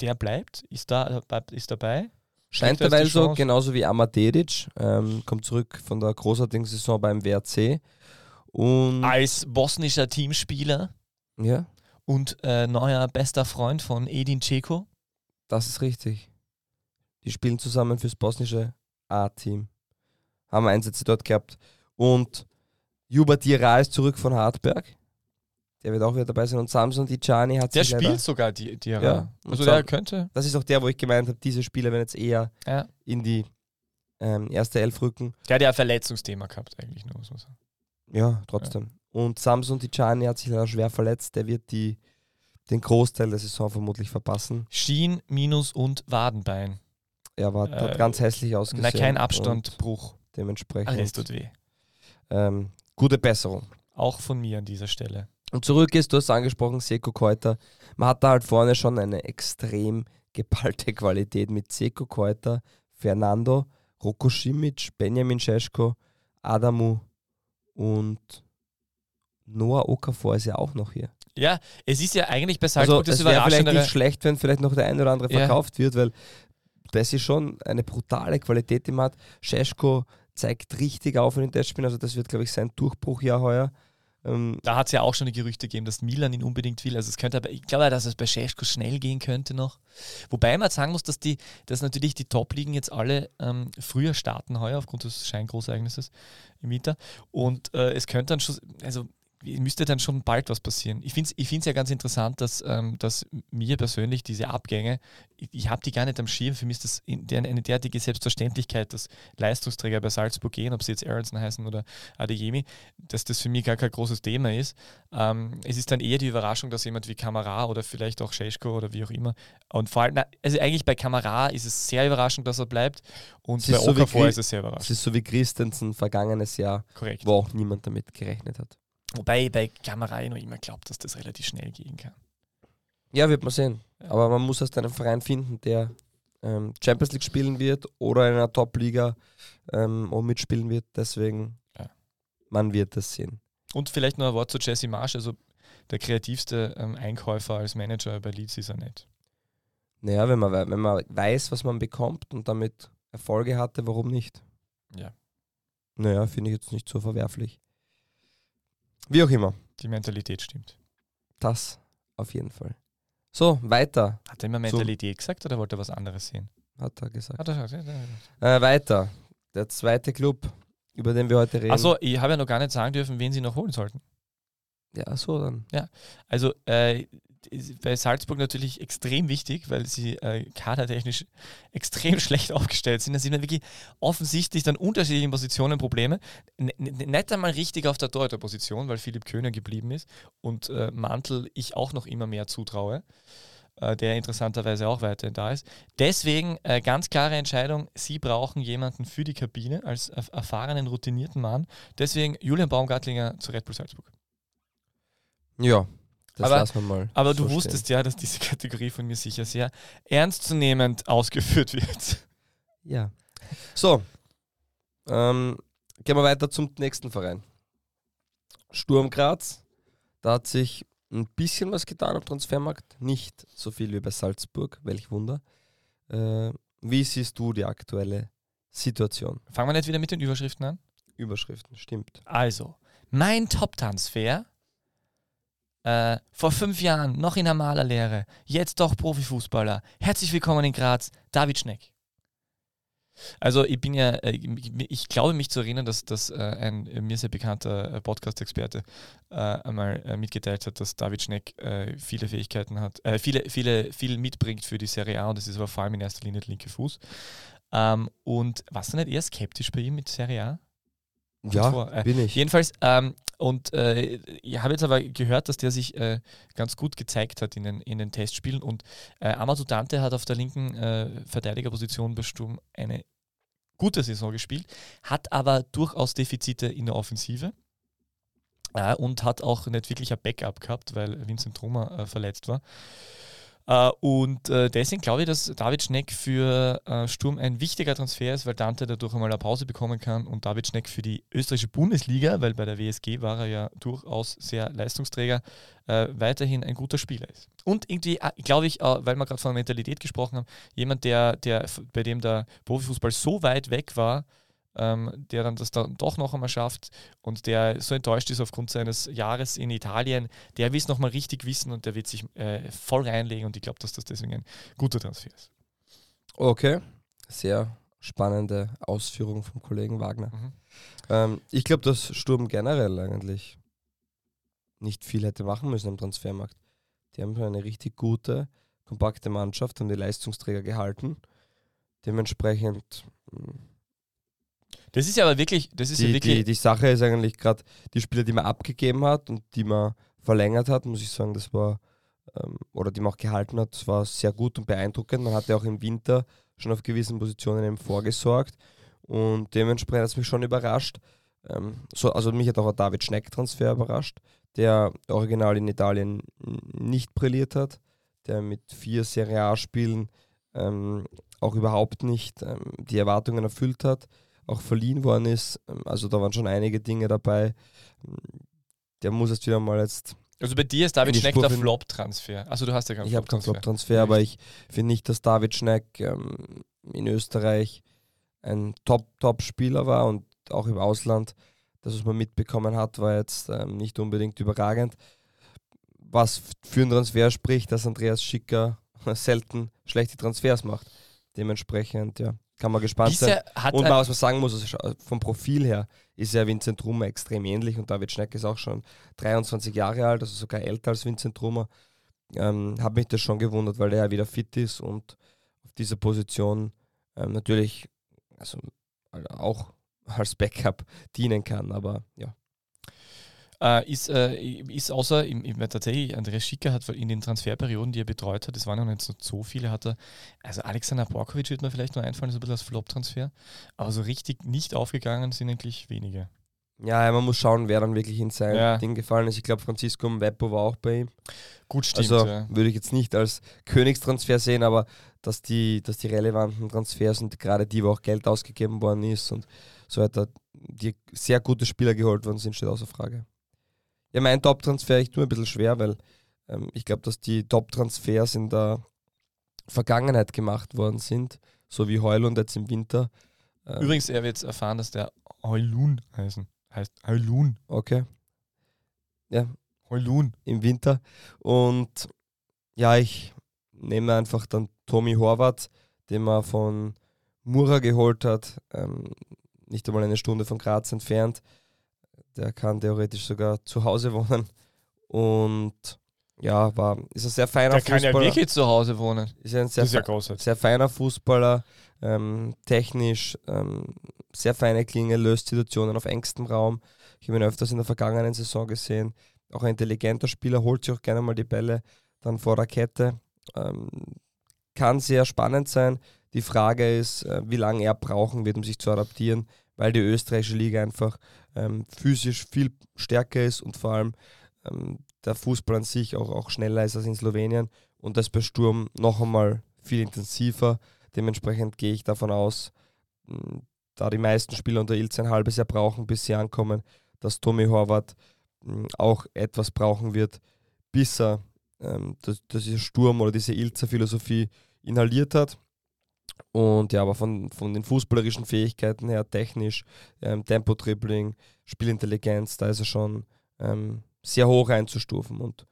der bleibt, ist, da, ist dabei. Scheint dabei so, genauso wie Amatedic, ähm, kommt zurück von der großartigen Saison beim WRC. Und Als bosnischer Teamspieler. Ja. Und äh, neuer bester Freund von Edin Ceko. Das ist richtig. Die spielen zusammen fürs bosnische A-Team. Haben Einsätze dort gehabt. Und Juba Dira ist zurück von Hartberg. Der wird auch wieder dabei sein. Und Samson Dijani hat Der spielt sogar die Dira. Ja. Also der könnte. Das ist auch der, wo ich gemeint habe, diese Spieler werden jetzt eher ja. in die ähm, erste Elf rücken. Der hat ja ein Verletzungsthema gehabt, eigentlich nur, muss man sagen. Ja, trotzdem. Ja. Und Samson Dijani hat sich leider schwer verletzt. Der wird die, den Großteil der Saison vermutlich verpassen. Schien, Minus und Wadenbein. Er war, äh, hat ganz hässlich ausgesehen. Na, kein Abstandbruch. Dementsprechend. Alles tut weh. Ähm, gute Besserung. Auch von mir an dieser Stelle. Und zurück ist, du hast angesprochen, Seko Keuter. Man hat da halt vorne schon eine extrem geballte Qualität mit Seko Keuter, Fernando, Roko Simic, Benjamin Scheschko, Adamu und Noah Okafor ist ja auch noch hier. Ja, es ist ja eigentlich bei Salzburg also, das es wäre vielleicht nicht schlecht, wenn vielleicht noch der eine oder andere verkauft ja. wird, weil das ist schon eine brutale Qualität, die man hat. Scheschko zeigt richtig auf in den Testspielen, also das wird, glaube ich, sein Durchbruchjahr heuer. Ähm, Da hat es ja auch schon die Gerüchte gegeben, dass Milan ihn unbedingt will. Also es könnte aber, ich glaube, dass es bei Šeško schnell gehen könnte noch. Wobei man sagen muss, dass die, dass natürlich die Top-Ligen jetzt alle ähm, früher starten heuer aufgrund des Scheingroßereignisses im Winter. Und äh, es könnte dann schon, also müsste dann schon bald was passieren. Ich finde es ich find's ja ganz interessant, dass, ähm, dass mir persönlich diese Abgänge, ich, ich habe die gar nicht am Schirm. Für mich ist das der, eine derartige Selbstverständlichkeit, dass Leistungsträger bei Salzburg gehen, ob sie jetzt Aronson heißen oder Adeyemi, dass das für mich gar kein großes Thema ist. Ähm, es ist dann eher die Überraschung, dass jemand wie Kamara oder vielleicht auch Scheschko oder wie auch immer und vor allem, also eigentlich bei Kamara ist es sehr überraschend, dass er bleibt und Es bei so Okafor Gri- ist es sehr Es überraschend. ist so wie Christensen vergangenes Jahr, Korrekt. wo auch niemand damit gerechnet hat. Wobei ich bei ich noch immer glaubt, dass das relativ schnell gehen kann. Ja, wird man sehen. Ja. Aber man muss erst einen Verein finden, der ähm, Champions League spielen wird oder in einer Top-Liga ähm, mitspielen wird. Deswegen, Ja. man wird es sehen. Und vielleicht noch ein Wort zu Jesse Marsch, also der kreativste ähm, Einkäufer als Manager bei Leeds ist er nicht. Naja, wenn man, wenn man weiß, was man bekommt und damit Erfolge hatte, warum nicht? Ja. Naja, finde ich jetzt nicht so verwerflich. Wie auch immer, Die Mentalität stimmt. das auf jeden Fall. So, weiter, Hat er immer Mentalität gesagt oder wollte er was anderes sehen? hat er gesagt. Hat er gesagt, ja, ja, ja. Äh, weiter, der zweite Club, über den wir heute reden. Achso, ich habe ja noch gar nicht sagen dürfen, wen sie noch holen sollten. Ja, so dann. Also äh, ist bei Salzburg natürlich extrem wichtig, weil sie äh, kadertechnisch extrem schlecht aufgestellt sind. Da sind wirklich offensichtlich dann unterschiedlichen Positionen Probleme. N nicht einmal richtig auf der Torhüterposition, weil Philipp Köhner geblieben ist und äh, Mantel ich auch noch immer mehr zutraue, äh, der interessanterweise auch weiterhin da ist. Deswegen äh, ganz klare Entscheidung, sie brauchen jemanden für die Kabine als erf- erfahrenen, routinierten Mann. Deswegen Julian Baumgartlinger zu Red Bull Salzburg. Ja, das Aber- lassen wir mal. Aber so du stehen. wusstest ja, dass diese Kategorie von mir sicher sehr ernstzunehmend ausgeführt wird. Ja. So, ähm, gehen wir weiter zum nächsten Verein. Sturm Graz. Da hat sich ein bisschen was getan am Transfermarkt. Nicht so viel wie bei Salzburg, welch Wunder. Äh, wie siehst du die aktuelle Situation? Fangen wir nicht wieder mit den Überschriften an. Überschriften, stimmt. Also, mein Top-Transfer äh, vor fünf Jahren noch in der Malerlehre, jetzt doch Profifußballer. Herzlich willkommen in Graz, David Schneck. Also ich bin ja, äh, ich, glaube mich zu erinnern, dass, dass äh, ein äh, mir sehr bekannter Podcast-Experte einmal mitgeteilt hat, dass David Schneck viele Fähigkeiten hat, viele, viele, viel mitbringt für die Serie A und das ist aber vor allem in erster Linie der linke Fuß. Ähm, und warst du nicht eher skeptisch bei ihm mit Serie A? Ja, vor, äh, bin ich. Jedenfalls, ähm, und äh, ich habe jetzt aber gehört, dass der sich äh, ganz gut gezeigt hat in den, in den Testspielen und äh, Amadou Dante hat auf der linken äh, Verteidigerposition bei Sturm eine gute Saison gespielt, hat aber durchaus Defizite in der Offensive äh, und hat auch nicht wirklich ein Backup gehabt, weil Vincent Trummer äh, verletzt war. Äh, und äh, deswegen glaube ich, dass David Schneck für äh, Sturm ein wichtiger Transfer ist, weil Dante dadurch einmal eine Pause bekommen kann und David Schneck für die österreichische Bundesliga, weil bei der WSG war er ja durchaus sehr Leistungsträger, weiterhin ein guter Spieler ist. Und irgendwie, glaube ich, weil wir gerade von Mentalität gesprochen haben, jemand, der, der, bei dem der Profifußball so weit weg war, ähm, der dann das dann doch noch einmal schafft und der so enttäuscht ist aufgrund seines Jahres in Italien, der will es nochmal richtig wissen und der wird sich äh, voll reinlegen und ich glaube, dass das deswegen ein guter Transfer ist. Okay, sehr spannende Ausführung vom Kollegen Wagner. Mhm. Ähm, ich glaube, dass Sturm generell eigentlich nicht viel hätte machen müssen am Transfermarkt. Die haben schon eine richtig gute, kompakte Mannschaft, haben die Leistungsträger gehalten. Dementsprechend, mh, Das ist ja aber wirklich, das ist ja die, wirklich, die, die Sache ist eigentlich gerade die Spieler, die man abgegeben hat und die man verlängert hat, muss ich sagen, das war, ähm, oder die man auch gehalten hat, das war sehr gut und beeindruckend. Man hatte auch im Winter schon auf gewissen Positionen eben vorgesorgt und dementsprechend hat es mich schon überrascht. Ähm, so, also mich hat auch ein David Schneck-Transfer überrascht, der original in Italien nicht brilliert hat, der mit vier Serie A-Spielen ähm, auch überhaupt nicht ähm, die Erwartungen erfüllt hat, auch verliehen worden ist. Ähm, Also da waren schon einige Dinge dabei. Der muss jetzt wieder mal jetzt also bei dir ist David Schneck Spur der. Flop-Transfer. Also du hast ja keinen Ich habe keinen Flop-Transfer. Flop-Transfer, aber ich finde nicht, dass David Schneck ähm, in Österreich ein Top-Top-Spieler war und auch im Ausland Das, was man mitbekommen hat, war jetzt ähm, nicht unbedingt überragend. Was für einen Transfer spricht, dass Andreas Schicker selten schlechte Transfers macht. Dementsprechend, ja, kann man gespannt sein. Bisher hat Und er- mal, was man sagen muss, also vom Profil her ist ja Vincent Trummer extrem ähnlich und David Schneck ist auch schon 23 Jahre alt, also sogar älter als Vincent Trummer. Ähm, hat mich das schon gewundert, weil der ja wieder fit ist und auf dieser Position ähm, natürlich also, auch als Backup dienen kann, aber ja. Äh, ist, äh, ist außer, im, im, tatsächlich, Andreas Schicker hat in den Transferperioden, die er betreut hat, das waren noch nicht so, so viele, hat er, also Alexander Borkovic wird mir vielleicht nur einfallen, so ein bisschen als Flop-Transfer, aber so richtig nicht aufgegangen sind eigentlich wenige. Ja, man muss schauen, wer dann wirklich in sein Ja. Ding gefallen ist. Ich glaube, Francisco Mbeppo war auch bei ihm. Gut, stimmt. also ja. würde ich jetzt nicht als Königstransfer sehen, aber dass die, dass die relevanten Transfers und gerade die, wo auch Geld ausgegeben worden ist und so weiter, die sehr gute Spieler geholt worden sind, steht außer Frage. Ja, mein Top-Transfer, ich tue mir ein bisschen schwer, weil ähm, ich glaube, dass die Top-Transfers in der Vergangenheit gemacht worden sind, so wie Heulund jetzt im Winter. Ähm, Übrigens, er wird jetzt erfahren, dass der Heulun heißen. Heißt Heulun. Okay. Ja, Heulun. im Winter. Und ja, ich nehme einfach dann Tommy Horvath, den man von Mura geholt hat, ähm, nicht einmal eine Stunde von Graz entfernt. Der kann theoretisch sogar zu Hause wohnen. Und ja, war, ist ein sehr feiner Der kann ja Fußballer. wirklich zu Hause wohnen. ist ein sehr, ist ja sehr feiner Fußballer, ähm, technisch, ähm, sehr feine Klinge, löst Situationen auf engstem Raum. Ich habe ihn öfters in der vergangenen Saison gesehen. Auch ein intelligenter Spieler, holt sich auch gerne mal die Bälle dann vor der Kette. Ähm, kann sehr spannend sein. Die Frage ist, äh, wie lange er brauchen wird, um sich zu adaptieren, weil die österreichische Liga einfach ähm, physisch viel stärker ist und vor allem ähm, der Fußball an sich auch, auch schneller ist als in Slowenien und das bei Sturm noch einmal viel intensiver. Dementsprechend gehe ich davon aus, da die meisten Spieler unter Ilz ein halbes Jahr brauchen, bis sie ankommen, dass Tommy Horvath auch etwas brauchen wird, bis er ähm, das, Sturm oder diese Ilzer Philosophie inhaliert hat. Und ja, aber von, von den fußballerischen Fähigkeiten her, technisch, ähm, Tempo-Dribbling, Spielintelligenz, da ist er schon ähm, sehr hoch einzustufen. Und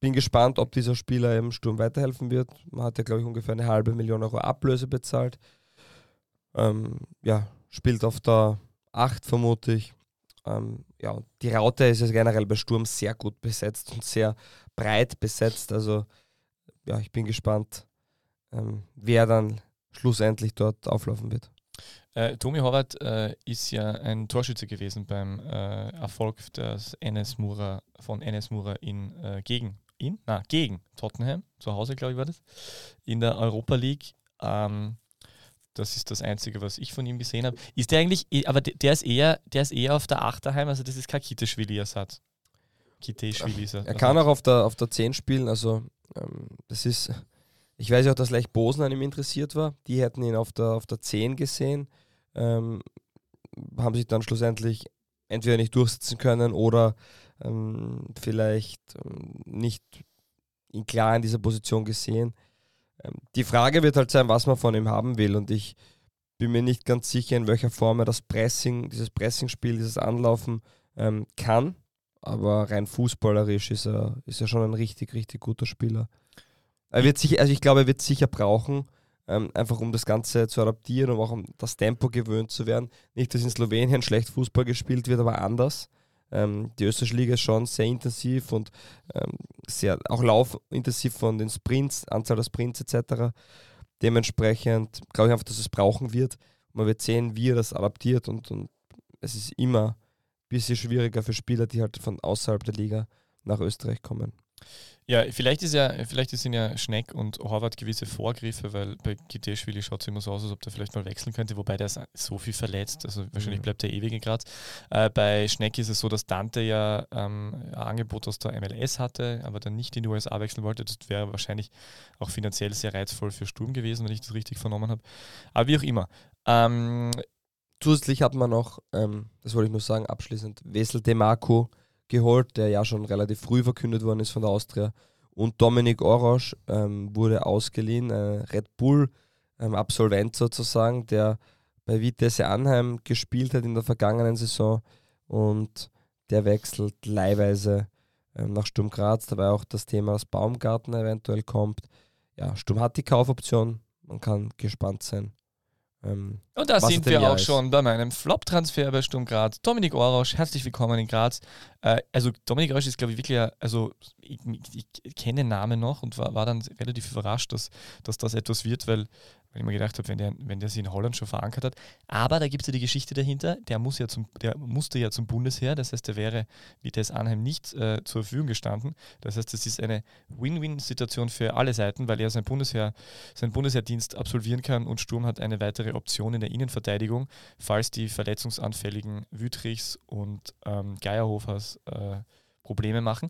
bin gespannt, ob dieser Spieler im Sturm weiterhelfen wird. Man hat ja, glaube ich, ungefähr eine halbe Million Euro Ablöse bezahlt. Ähm, ja, spielt auf der 8, vermute ich. Ähm, ja, die Raute ist ja generell bei Sturm sehr gut besetzt und sehr breit besetzt. Also, ja, ich bin gespannt, ähm, wer dann schlussendlich dort auflaufen wird. Äh, Tommy Horvath äh, ist ja ein Torschütze gewesen beim äh, Erfolg des NS Mura, von NS Mura in, äh, gegen, in? Na, gegen Tottenham, zu Hause glaube ich war das, in der Europa League. Ähm, das ist das Einzige, was ich von ihm gesehen habe. Ist der eigentlich, eh- aber der der ist eher, der ist eher auf der Achterheim, also das ist kein Kiteschwili-Ersatz. Kiteschwili ist er. Er kann auch auf der, auf der 10 spielen, also ähm, das ist, ich weiß auch, dass Lech Bosen an ihm interessiert war. Die hätten ihn auf der, auf der 10 gesehen, ähm, haben sich dann schlussendlich entweder nicht durchsetzen können oder ähm, vielleicht ähm, nicht ihn klar in dieser Position gesehen. Ähm, die Frage wird halt sein, was man von ihm haben will und ich bin mir nicht ganz sicher, in welcher Form er das Pressing, dieses Pressingspiel, dieses Anlaufen ähm, kann. Aber rein fußballerisch ist er, ist er schon ein richtig, richtig guter Spieler. Er wird sicher, also ich glaube, er wird sicher brauchen, ähm, einfach um das Ganze zu adaptieren und auch um das Tempo gewöhnt zu werden. Nicht, dass in Slowenien schlecht Fußball gespielt wird, aber anders. Ähm, die österreichische Liga ist schon sehr intensiv und ähm, sehr auch laufintensiv von den Sprints, Anzahl der Sprints etc. Dementsprechend glaube ich einfach, dass es brauchen wird. Man wird sehen, wie er das adaptiert und, und es ist immer ein bisschen schwieriger für Spieler, die halt von außerhalb der Liga nach Österreich kommen. Ja, vielleicht ist ja, vielleicht sind ja Schneck und Horvath gewisse Vorgriffe, weil bei Giteschwili schaut es immer so aus, als ob der vielleicht mal wechseln könnte, wobei der ist so viel verletzt, also wahrscheinlich Mhm. bleibt der ewig in Graz. Äh, bei Schneck ist es so, dass Dante ja ähm, ein Angebot aus der MLS hatte, aber dann nicht in die USA wechseln wollte. Das wäre wahrscheinlich auch finanziell sehr reizvoll für Sturm gewesen, wenn ich das richtig vernommen habe. Aber wie auch immer. Ähm, Zusätzlich hat man noch, ähm, das wollte ich nur sagen, abschließend, Wessel Demarco geholt, der ja schon relativ früh verkündet worden ist von der Austria. Und Dominik Orosch ähm, wurde ausgeliehen, ein Red Bull-Absolvent sozusagen, der bei Vitesse Anheim gespielt hat in der vergangenen Saison. und der wechselt leihweise ähm, nach Sturm Graz. Dabei auch das Thema, dass Baumgarten eventuell kommt. Ja, Sturm hat die Kaufoption. Man kann gespannt sein. Ähm, Und da sind wir auch ist. schon bei meinem Flop-Transfer bei Sturm Graz. Dominik Orosch, herzlich willkommen in Graz. Äh, also Dominik Orosch ist, glaube ich, wirklich, also ich, ich, ich kenne den Namen noch und war, war dann relativ überrascht, dass, dass das etwas wird, weil, weil ich mir gedacht habe, wenn der, wenn der sich in Holland schon verankert hat. Aber da gibt es ja die Geschichte dahinter, der, muss ja zum, der musste ja zum Bundesheer, das heißt, der wäre wie Tess Arnheim nicht äh, zur Verfügung gestanden. Das heißt, es ist eine Win-Win-Situation für alle Seiten, weil er sein Bundesheer seinen Bundesheerdienst absolvieren kann und Sturm hat eine weitere Option in der Innenverteidigung, falls die verletzungsanfälligen Wütrichs und ähm, Geierhofers äh, Probleme machen.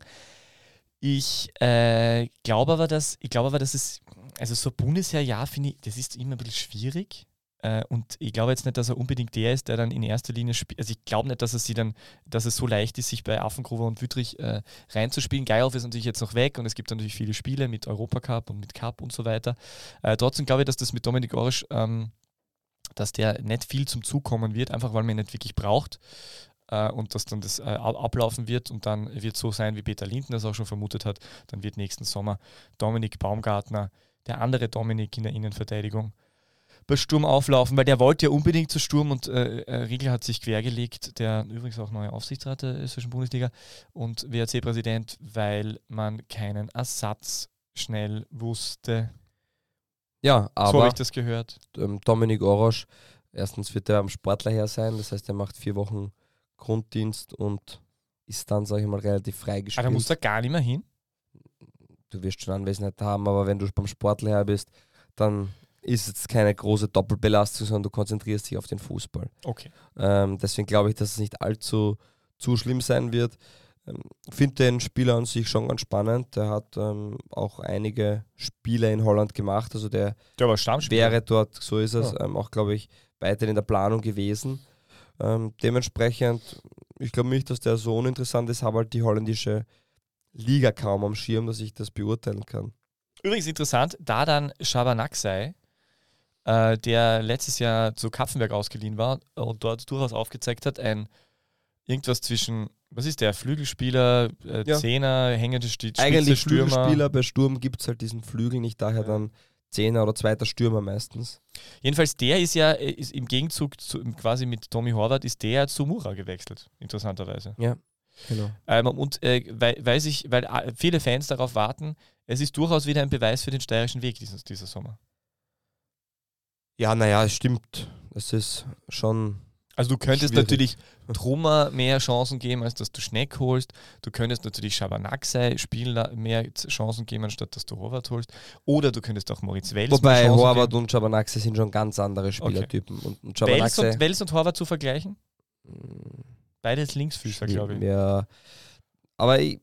Ich äh, glaube aber, dass ich glaube aber, dass es also so ein Bundesheerjahr finde ich, das ist immer ein bisschen schwierig. Äh, und ich glaube jetzt nicht, dass er unbedingt der ist, der dann in erster Linie spielt. Also ich glaube nicht, dass es sie dann, dass es so leicht ist, sich bei Affengruber und Wüttrich äh, reinzuspielen. Geierhof ist natürlich jetzt noch weg und es gibt natürlich viele Spiele mit Europacup und mit Cup und so weiter. Äh, trotzdem glaube ich, dass das mit Dominik Orisch, ähm, dass der nicht viel zum Zug kommen wird, einfach weil man ihn nicht wirklich braucht. Äh, und dass dann das äh, ab- ablaufen wird und dann wird so sein, wie Peter Linden das auch schon vermutet hat. Dann wird nächsten Sommer Dominik Baumgartner, der andere Dominik in der Innenverteidigung, bei Sturm auflaufen, weil der wollte ja unbedingt zu Sturm und äh, äh, Riegel hat sich quergelegt, der übrigens auch neuer Aufsichtsrat der österreichischen Bundesliga und WRC-Präsident, weil man keinen Ersatz schnell wusste. ja, so habe aber ich das gehört. ähm, Dominik Orosch, erstens wird er am Sportler her sein, das heißt, er macht vier Wochen Grunddienst und ist dann, sage ich mal, relativ Aber freigespielt. da muss da gar nicht mehr hin. du wirst schon Anwesenheit haben, aber wenn du beim Sportler her bist, dann ist es keine große Doppelbelastung, sondern du konzentrierst dich auf den Fußball. Okay. Ähm, deswegen glaube ich, dass es nicht allzu zu schlimm sein wird. Ähm, Finde den Spieler an sich schon ganz spannend. Der hat ähm, auch einige Spiele in Holland gemacht. Also der Der wäre dort, so ist es, Ja. ähm, auch, glaube ich, weiter in der Planung gewesen. Ähm, dementsprechend, ich glaube nicht, dass der so uninteressant ist, habe halt die holländische Liga kaum am Schirm, dass ich das beurteilen kann. Übrigens interessant, da dann Schabernack äh, der letztes Jahr zu Kapfenberg ausgeliehen war und dort durchaus aufgezeigt hat, ein irgendwas zwischen, was ist der, Flügelspieler, äh, Ja. Zehner, hängende Spitze, Eigentlich Stürmer. Flügelspieler, bei Sturm gibt es halt diesen Flügel nicht, daher dann Zehner oder zweiter Stürmer meistens. Jedenfalls der ist ja äh, ist im Gegenzug zu, quasi mit Tommy Horvath ist der zu Mura gewechselt, interessanterweise. Genau. Ähm, und äh, weil, weil, sich, weil äh, viele Fans darauf warten, es ist durchaus wieder ein Beweis für den steirischen Weg dieses, dieser Sommer. Ja, naja, es stimmt. Das ist schon. Also du könntest Schwierig. natürlich Trummer mehr Chancen geben, als dass du Schneck holst. Du könntest natürlich Schabernack spielen mehr Chancen geben, anstatt dass du Horvath holst. Oder du könntest auch Moritz Wels Wobei Horvath und Schabernaxe sind schon ganz andere Spielertypen. Und, und Wels und, Wels und Horvath zu vergleichen? mm, Beides Linksfüßer, glaube ich. Ja. Aber ich,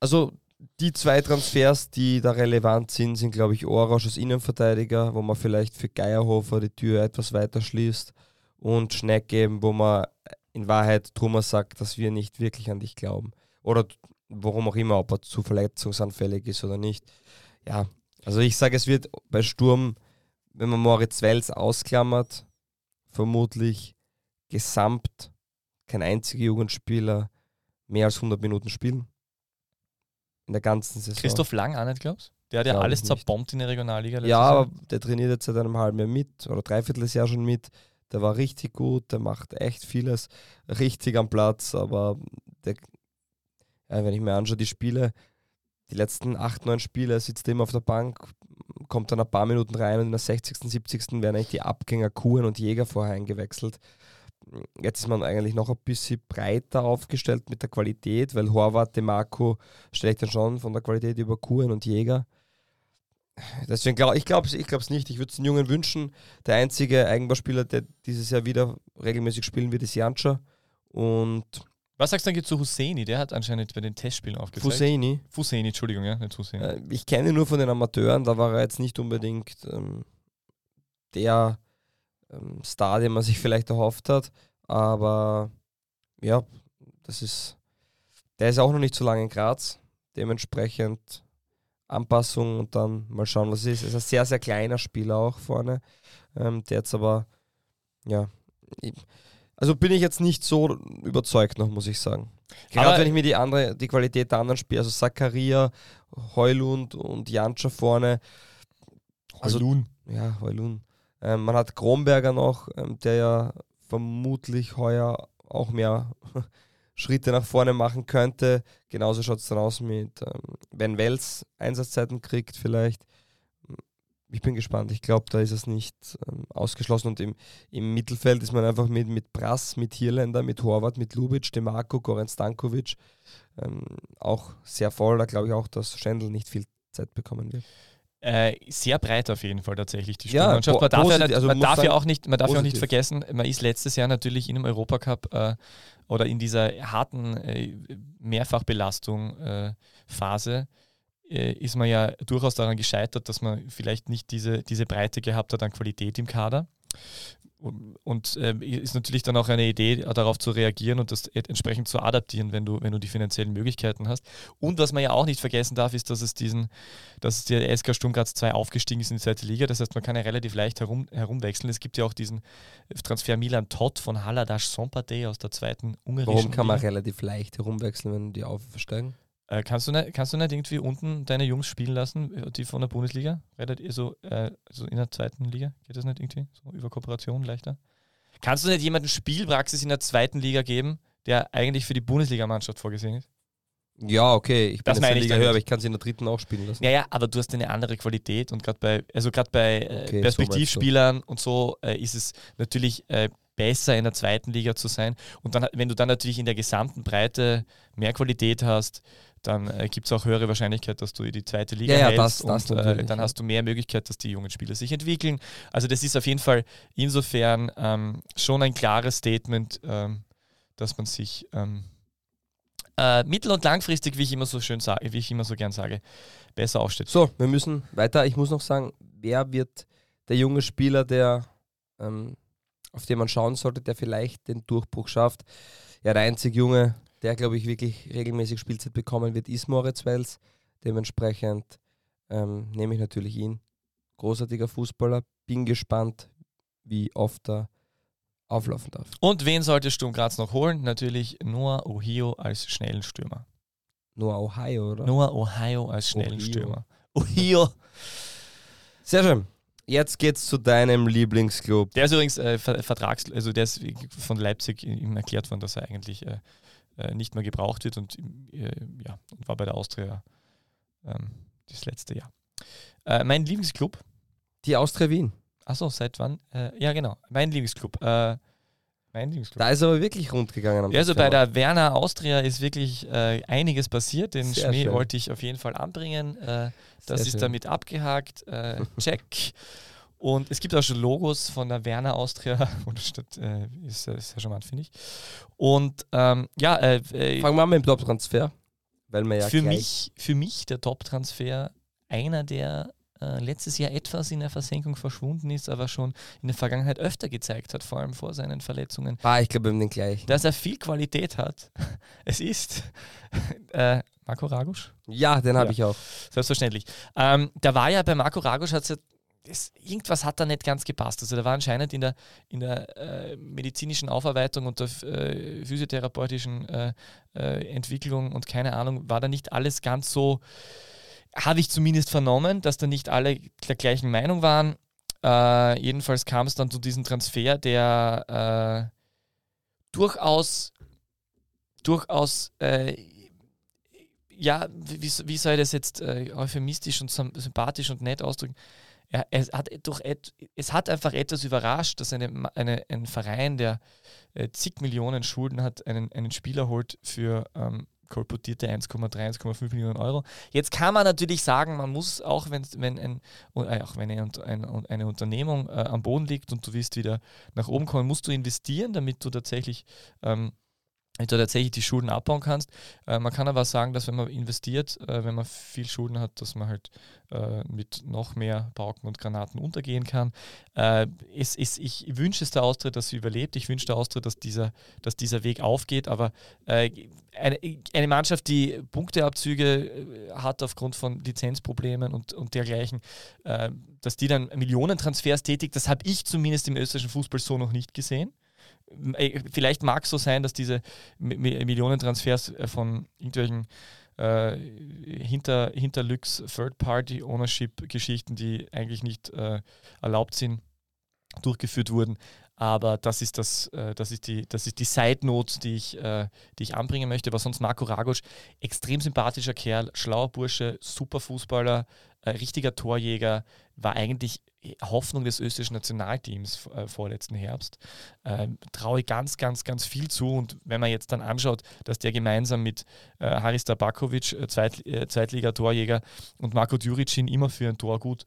also die zwei Transfers, die da relevant sind, sind, glaube ich, Orosch als Innenverteidiger, wo man vielleicht für Geierhofer die Tür etwas weiter schließt und Schneck eben, wo man in Wahrheit Trummer sagt, dass wir nicht wirklich an dich glauben. Oder warum auch immer, ob er zu verletzungsanfällig ist oder nicht. Ja, also ich sage, es wird bei Sturm, wenn man Moritz Wels ausklammert, vermutlich gesamt kein einziger Jugendspieler mehr als 100 Minuten spielen. In der ganzen Saison. Christoph Lang auch nicht, glaubst du? Der hat ja alles nicht. zerbombt in der Regionalliga. letztes Ja, Jahr. aber der trainiert jetzt seit einem halben Jahr mit oder dreiviertel Jahr schon mit. Der war richtig gut, der macht echt vieles richtig am Platz, aber der, ja, wenn ich mir anschaue, die Spiele, die letzten acht, neun Spiele, sitzt er immer auf der Bank, kommt dann ein paar Minuten rein und in der 60., 70. werden eigentlich die Abgänger Kuhn und Jäger vorher eingewechselt. Jetzt ist man eigentlich noch ein bisschen breiter aufgestellt mit der Qualität, weil Horvath, Demarco stelle ich dann schon von der Qualität über Kuhn und Jäger. Deswegen glaube ich glaube es ich glaub's nicht. Ich würde es den Jungen wünschen. Der einzige Eigenbarspieler, der dieses Jahr wieder regelmäßig spielen wird, ist Jancha. Und Was sagst du dann zu Husseini? Der hat anscheinend bei den Testspielen aufgezeigt. Fuseini. Fuseini, Entschuldigung, ja, nicht Husseini. Äh, ich kenne ihn nur von den Amateuren, da war er jetzt nicht unbedingt ähm, der Star, den man sich vielleicht erhofft hat. Aber ja, das ist. Der ist auch noch nicht so lange in Graz. Dementsprechend Anpassung und dann mal schauen, was es ist. Er ist ein sehr, sehr kleiner Spieler auch vorne. Ähm, der jetzt aber, ja, Also bin ich jetzt nicht so überzeugt noch, muss ich sagen. Gerade Aber- wenn ich mir die andere, die Qualität der anderen Spieler, also Zakaria, Heulund und Jantscher vorne, Also- Heulun. ja, Heulund. Ähm, man hat Kronberger noch, ähm, der ja vermutlich heuer auch mehr Schritte nach vorne machen könnte. Genauso schaut es dann aus mit, ähm, wenn Wels Einsatzzeiten kriegt vielleicht. Ich bin gespannt. Ich glaube, da ist es nicht ähm, ausgeschlossen. Und im, im Mittelfeld ist man einfach mit, mit Brass, mit Hirländer, mit Horvath, mit Lubic, Demarco, Goran Stankovic ähm, auch sehr voll. Da glaube ich auch, dass Schendl nicht viel Zeit bekommen wird. Äh, sehr breit auf jeden Fall tatsächlich die Ja, Sturmmannschaft. Man po- darf, ja, also man darf ja sagen, auch nicht, man darf ja auch nicht vergessen, man ist letztes Jahr natürlich in einem Europacup äh, oder in dieser harten äh, Mehrfachbelastung äh, Phase äh, ist man ja durchaus daran gescheitert, dass man vielleicht nicht diese, diese Breite gehabt hat an Qualität im Kader. Und, äh, ist natürlich dann auch eine Idee, darauf zu reagieren und das et- entsprechend zu adaptieren, wenn du, wenn du die finanziellen Möglichkeiten hast. Und was man ja auch nicht vergessen darf, ist, dass es diesen, dass der SK Sturm Graz 2 aufgestiegen ist in die zweite Liga. Das heißt, man kann ja relativ leicht herum, herumwechseln. Es gibt ja auch diesen Transfer Milan Todd von Haladash Sompate aus der zweiten ungarischen Warum kann man Liga. relativ leicht herumwechseln, wenn die aufsteigen? Äh, kannst, du nicht, kannst du nicht irgendwie unten deine Jungs spielen lassen, äh, die von der Bundesliga? Relativ, so, äh, so in der zweiten Liga? Geht das nicht irgendwie? So über Kooperation leichter? Kannst du nicht jemanden Spielpraxis in der zweiten Liga geben, der eigentlich für die Bundesligamannschaft vorgesehen ist? Ja, okay, ich bin Das eine ich Liga höher, aber ich kann sie in der dritten auch spielen lassen. Ja, ja, aber du hast eine andere Qualität und gerade bei, also gerade bei äh, Okay, so Perspektivspielern und so äh, ist es natürlich äh, besser in der zweiten Liga zu sein. Und dann, wenn du dann natürlich in der gesamten Breite mehr Qualität hast, dann äh, gibt es auch höhere Wahrscheinlichkeit, dass du in die zweite Liga Ja, ja, hältst das- das und äh, dann hast du mehr Möglichkeit, dass die jungen Spieler sich entwickeln. Also das ist auf jeden Fall insofern ähm, schon ein klares Statement, ähm, dass man sich ähm, äh, mittel- und langfristig, wie ich immer so schön sage, wie ich immer so gern sage, besser aufstellt. So, wir müssen weiter. Ich muss noch sagen, wer wird der junge Spieler, der ähm, auf den man schauen sollte, der vielleicht den Durchbruch schafft? Ja, der einzig Junge, der, glaube ich, wirklich regelmäßig Spielzeit bekommen wird, ist Moritz Wels. Dementsprechend ähm, nehme ich natürlich ihn. Großartiger Fußballer. Bin gespannt, wie oft er auflaufen darf. Und wen sollte Sturm Graz noch holen? Natürlich Noah Ohio als schnellen Stürmer. Nur Ohio, oder? Noah Ohio als schnellen Ohio. Stürmer. Ohio. Sehr schön. Jetzt geht's zu deinem Lieblingsclub. Der ist übrigens äh, Ver Vertrags, also der ist von Leipzig ihm erklärt worden, dass er eigentlich äh, äh, nicht mehr gebraucht wird und äh, ja, und war bei der Austria ähm, das letzte Jahr. Äh, mein Lieblingsclub, Die Austria Wien. achso, seit wann? Äh, ja, genau, mein Lieblingsclub. Äh, mein Lieblingsclub. Da ist aber wirklich rund gegangen. am Ja, also bei der Werner Austria ist wirklich einiges passiert. Den Sehr Schnee schön. wollte ich auf jeden Fall anbringen. Das Sehr ist schön. damit abgehakt. Check. Und es gibt auch schon Logos von der Werner Austria. Und steht, äh, ist, äh, sehr charmant, finde ich. Und ähm, ja, äh, äh, Fangen wir an mit dem Top-Transfer. Weil wir ja für, gleich- mich, für mich der Top-Transfer einer, der äh, letztes Jahr etwas in der Versenkung verschwunden ist, aber schon in der Vergangenheit öfter gezeigt hat, vor allem vor seinen Verletzungen Ah, ich glaube, den gleichen. dass er viel Qualität hat. Es ist äh, Marco Ragusch, Ja, den habe Ja. ich auch. selbstverständlich. Ähm, da war ja bei Marco Ragusch, hat's ja, es, irgendwas hat da nicht ganz gepasst. Also da war anscheinend in der, in der äh, medizinischen Aufarbeitung und der äh, physiotherapeutischen äh, äh, Entwicklung und keine Ahnung, war da nicht alles ganz so, habe ich zumindest vernommen, dass da nicht alle der gleichen Meinung waren. Äh, jedenfalls kam es dann zu diesem Transfer, der äh, durchaus, durchaus, ja, wie, wie soll ich das jetzt äh, euphemistisch und sym- sympathisch und nett ausdrücken? Er, es, hat durch et, es hat einfach etwas überrascht, dass eine, eine, ein Verein, der äh, zig Millionen Schulden hat, einen, einen Spieler holt für ähm, kolportierte 1,3, 1,5 Millionen Euro. Jetzt kann man natürlich sagen, man muss auch, wenn, wenn, ein, äh, auch wenn eine, eine, eine Unternehmung äh, am Boden liegt und du willst wieder nach oben kommen, musst du investieren, damit du tatsächlich, ähm, damit du tatsächlich die Schulden abbauen kannst. Äh, man kann aber sagen, dass wenn man investiert, äh, wenn man viel Schulden hat, dass man halt äh, mit noch mehr Pauken und Granaten untergehen kann. Äh, es, es, ich wünsche es der Austria, dass sie überlebt. Ich wünsche der Austria, dass dieser, dass dieser Weg aufgeht. Aber äh, eine, eine Mannschaft, die Punkteabzüge äh, hat aufgrund von Lizenzproblemen und, und dergleichen, dass die dann Millionentransfers tätigt, das habe ich zumindest im österreichischen Fußball so noch nicht gesehen. Vielleicht mag es so sein, dass diese Mi- Mi- Millionentransfers äh, von irgendwelchen äh, hinter, Hinterlücks Third-Party-Ownership-Geschichten, die eigentlich nicht äh, erlaubt sind, durchgeführt wurden. Aber das ist das, äh, das ist die, das ist die Side Note, die ich, äh, die ich anbringen möchte. Aber sonst Marco Ragosch, extrem sympathischer Kerl, schlauer Bursche, super Fußballer, richtiger Torjäger, war eigentlich Hoffnung des österreichischen Nationalteams äh, vorletzten Herbst. Ähm, traue ich ganz, ganz, ganz viel zu. Und wenn man jetzt dann anschaut, dass der gemeinsam mit äh, Haris Tabakovic, äh, Zweit, äh, Zweitliga-Torjäger, und Marco Djuricin immer für ein Tor gut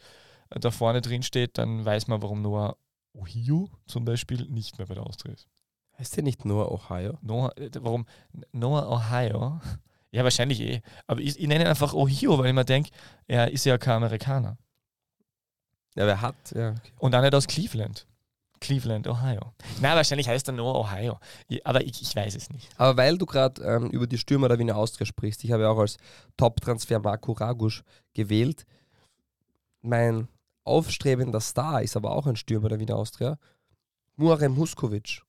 äh, da vorne drin steht, dann weiß man, warum Noah Ohio zum Beispiel nicht mehr bei der Austria ist. Heißt der nicht nur Ohio? Noah, äh, warum Noah Ohio? Ja, wahrscheinlich eh. Aber ich, ich nenne ihn einfach Ohio, weil ich mir denke, er ist ja kein Amerikaner. Ja, wer hat? Ja, okay. Und auch nicht aus Cleveland. Cleveland, Ohio. Na, wahrscheinlich heißt er Noah Ohio. Aber ich, ich weiß es nicht. Aber weil du gerade ähm, über die Stürmer der Wiener Austria sprichst, ich habe ja auch als Top-Transfer Marco Ragusch gewählt. Mein aufstrebender Star ist aber auch ein Stürmer der Wiener Austria. Muarem Huskovic.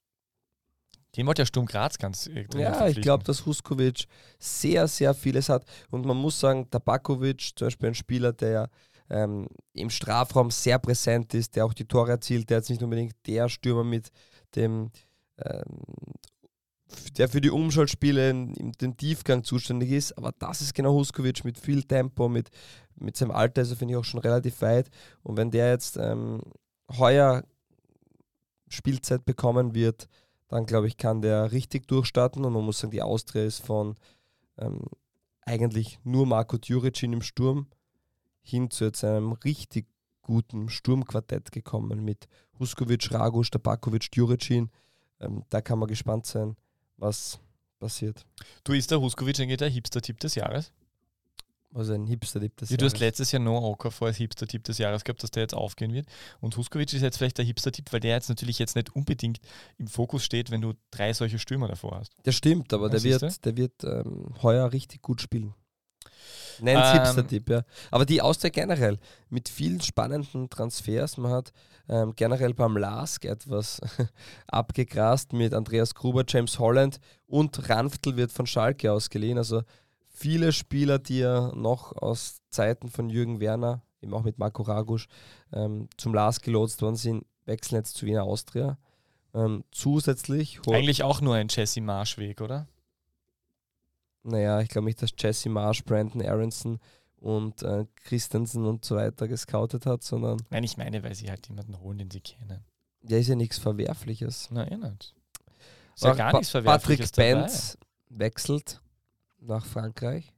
Den wollte ja Sturm Graz ganz äh, Ja, ich glaube, dass Huskovic sehr, sehr vieles hat. Und man muss sagen, Tabakovic, zum Beispiel ein Spieler, der ähm, im Strafraum sehr präsent ist, der auch die Tore erzielt, der jetzt nicht unbedingt der Stürmer mit dem, ähm, der für die Umschaltspiele in, dem Tiefgang zuständig ist. Aber das ist genau Huskovic mit viel Tempo, mit, mit seinem Alter, also finde ich auch schon relativ weit. Und wenn der jetzt ähm, heuer Spielzeit bekommen wird, dann glaube ich, kann der richtig durchstarten. Und man muss sagen, die Austria ist von ähm, eigentlich nur Marco Djuricin im Sturm hin zu jetzt einem richtig guten Sturmquartett gekommen mit Huskovic, Ragusch, Tabakovic, Djuricin. Ähm, da kann man gespannt sein, was passiert. Du ist der Huskovic eigentlich der Hipster-Tipp des Jahres? Also ein Hipster-Tipp des Ja, du hast Jahres. letztes Jahr Noah Okafor als Hipster-Tipp des Jahres gehabt, dass der jetzt aufgehen wird. Und Huskovic ist jetzt vielleicht der Hipster-Tipp, weil der jetzt natürlich jetzt nicht unbedingt im Fokus steht, wenn du drei solche Stürmer davor hast. Der stimmt, aber der wird, der wird ähm, heuer richtig gut spielen. Nennt Ähm, Hipster-Tipp, ja. Aber die Austria generell mit vielen spannenden Transfers. Man hat ähm, generell beim LASK etwas abgegrast mit Andreas Gruber, James Holland und Ranftl wird von Schalke ausgeliehen. Also viele Spieler, die ja noch aus Zeiten von Jürgen Werner, eben auch mit Marco Ragusch, ähm, zum LASK gelotst worden sind, wechseln jetzt zu Wiener Austria. Ähm, zusätzlich Eigentlich auch nur ein Jesse Marschweg, oder? naja, ich glaube nicht, dass Jesse Marsh, Brandon Aronson und äh, Christensen und so weiter gescoutet hat, sondern Nein, ich meine, weil sie halt jemanden holen, den sie kennen. ja, ist ja nichts Verwerfliches. Na, eh nicht. Ist ja gar Pa- nichts Verwerfliches Patrick. Benz wechselt nach Frankreich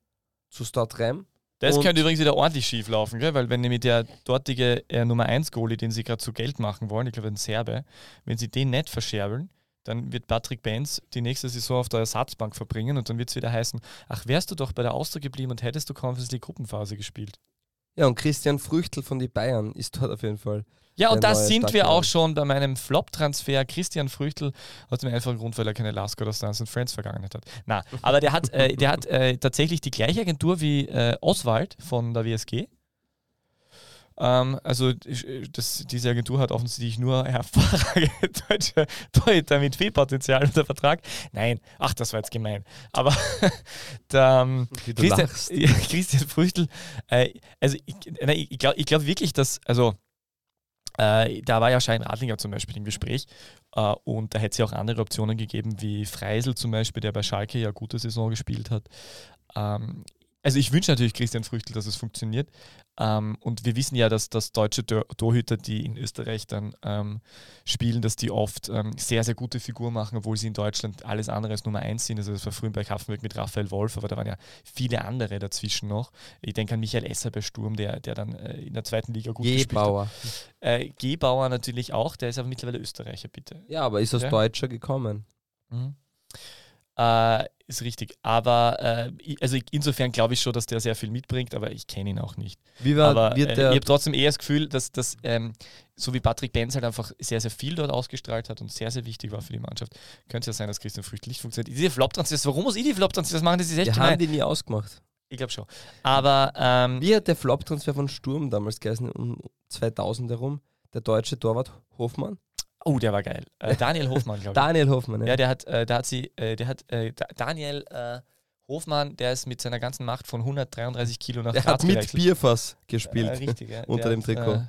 zu Stadtrem. Das Und- könnte übrigens wieder ordentlich schief laufen, gell? weil wenn nämlich der dortige äh, Nummer 1 Goalie, den sie gerade zu Geld machen wollen, ich glaube ein Serbe, wenn sie den nicht verscherbeln, dann wird Patrick Benz die nächste Saison auf der Ersatzbank verbringen und dann wird es wieder heißen, ach wärst du doch bei der Austria geblieben und hättest du Conference League Gruppenphase gespielt. Ja, und Christian Früchtel von den Bayern ist dort auf jeden Fall. Ja, und da sind wir Stadtplan. auch schon bei meinem Flop-Transfer. Christian Früchtel aus dem einfachen Grund, weil er keine Lasker oder Stars and Friends Vergangenheit hat. Na, aber der hat, äh, der hat äh, tatsächlich die gleiche Agentur wie äh, Oswald von der WSG. Ähm, also das, diese Agentur hat offensichtlich nur hervorragende deutsche Torhüter mit viel Potenzial unter Vertrag. Nein, ach, das war jetzt gemein. Aber der, ähm, Christian, Christian Früchtel, äh, also ich, nein, ich glaube ich glaub wirklich, dass, also äh, da war ja Schein Radlinger zum Beispiel im Gespräch äh, und da hätte es ja auch andere Optionen gegeben, wie Freisel zum Beispiel, der bei Schalke ja gute Saison gespielt hat. Ähm, also ich wünsche natürlich Christian Früchtel, dass es funktioniert. Ähm, und wir wissen ja, dass, dass deutsche Tor Torhüter, die in Österreich dann ähm, spielen, dass die oft ähm, sehr, sehr gute Figur machen, obwohl sie in Deutschland alles andere als Nummer eins sind. Also das war früher bei Kaffenberg mit Raphael Wolf, aber da waren ja viele andere dazwischen noch. Ich denke an Michael Esser bei Sturm, der, der dann äh, in der zweiten Liga gut gespielt hat. Gebauer. Äh, Gebauer natürlich auch, der ist aber mittlerweile Österreicher, bitte. Ja, aber ist aus Ja. Deutscher gekommen. Mhm. Äh, ist richtig. Aber äh, also insofern glaube ich schon, dass der sehr viel mitbringt, aber ich kenne ihn auch nicht. Wie war, aber äh, ich habe trotzdem eher das Gefühl, dass das, ähm, so wie Patrick Benz halt einfach sehr, sehr viel dort ausgestrahlt hat und sehr, sehr wichtig war für die Mannschaft, könnte es ja sein, dass Christian Früchtel nicht funktioniert. Diese Flop-Transfers, warum muss ich die Flop-Transfers machen? Das ist echt wir gemein. haben die nie ausgemacht. Ich glaube schon. Aber ähm, Wie hat der Flop-Transfer von Sturm damals geheißen, um 2000 herum? Der deutsche Torwart Hofmann? Oh, der war geil. Äh, Daniel Hofmann, glaube ich. Daniel Hoffmann, ja. Ja, der hat, äh, da hat sie, äh, der hat äh, Da- Daniel äh, Hofmann, der ist mit seiner ganzen Macht von 133 Kilo nach Der Graz hat mit gewechselt. Bierfass Äh, gespielt. richtig, ja. unter Der dem hat, Trikot.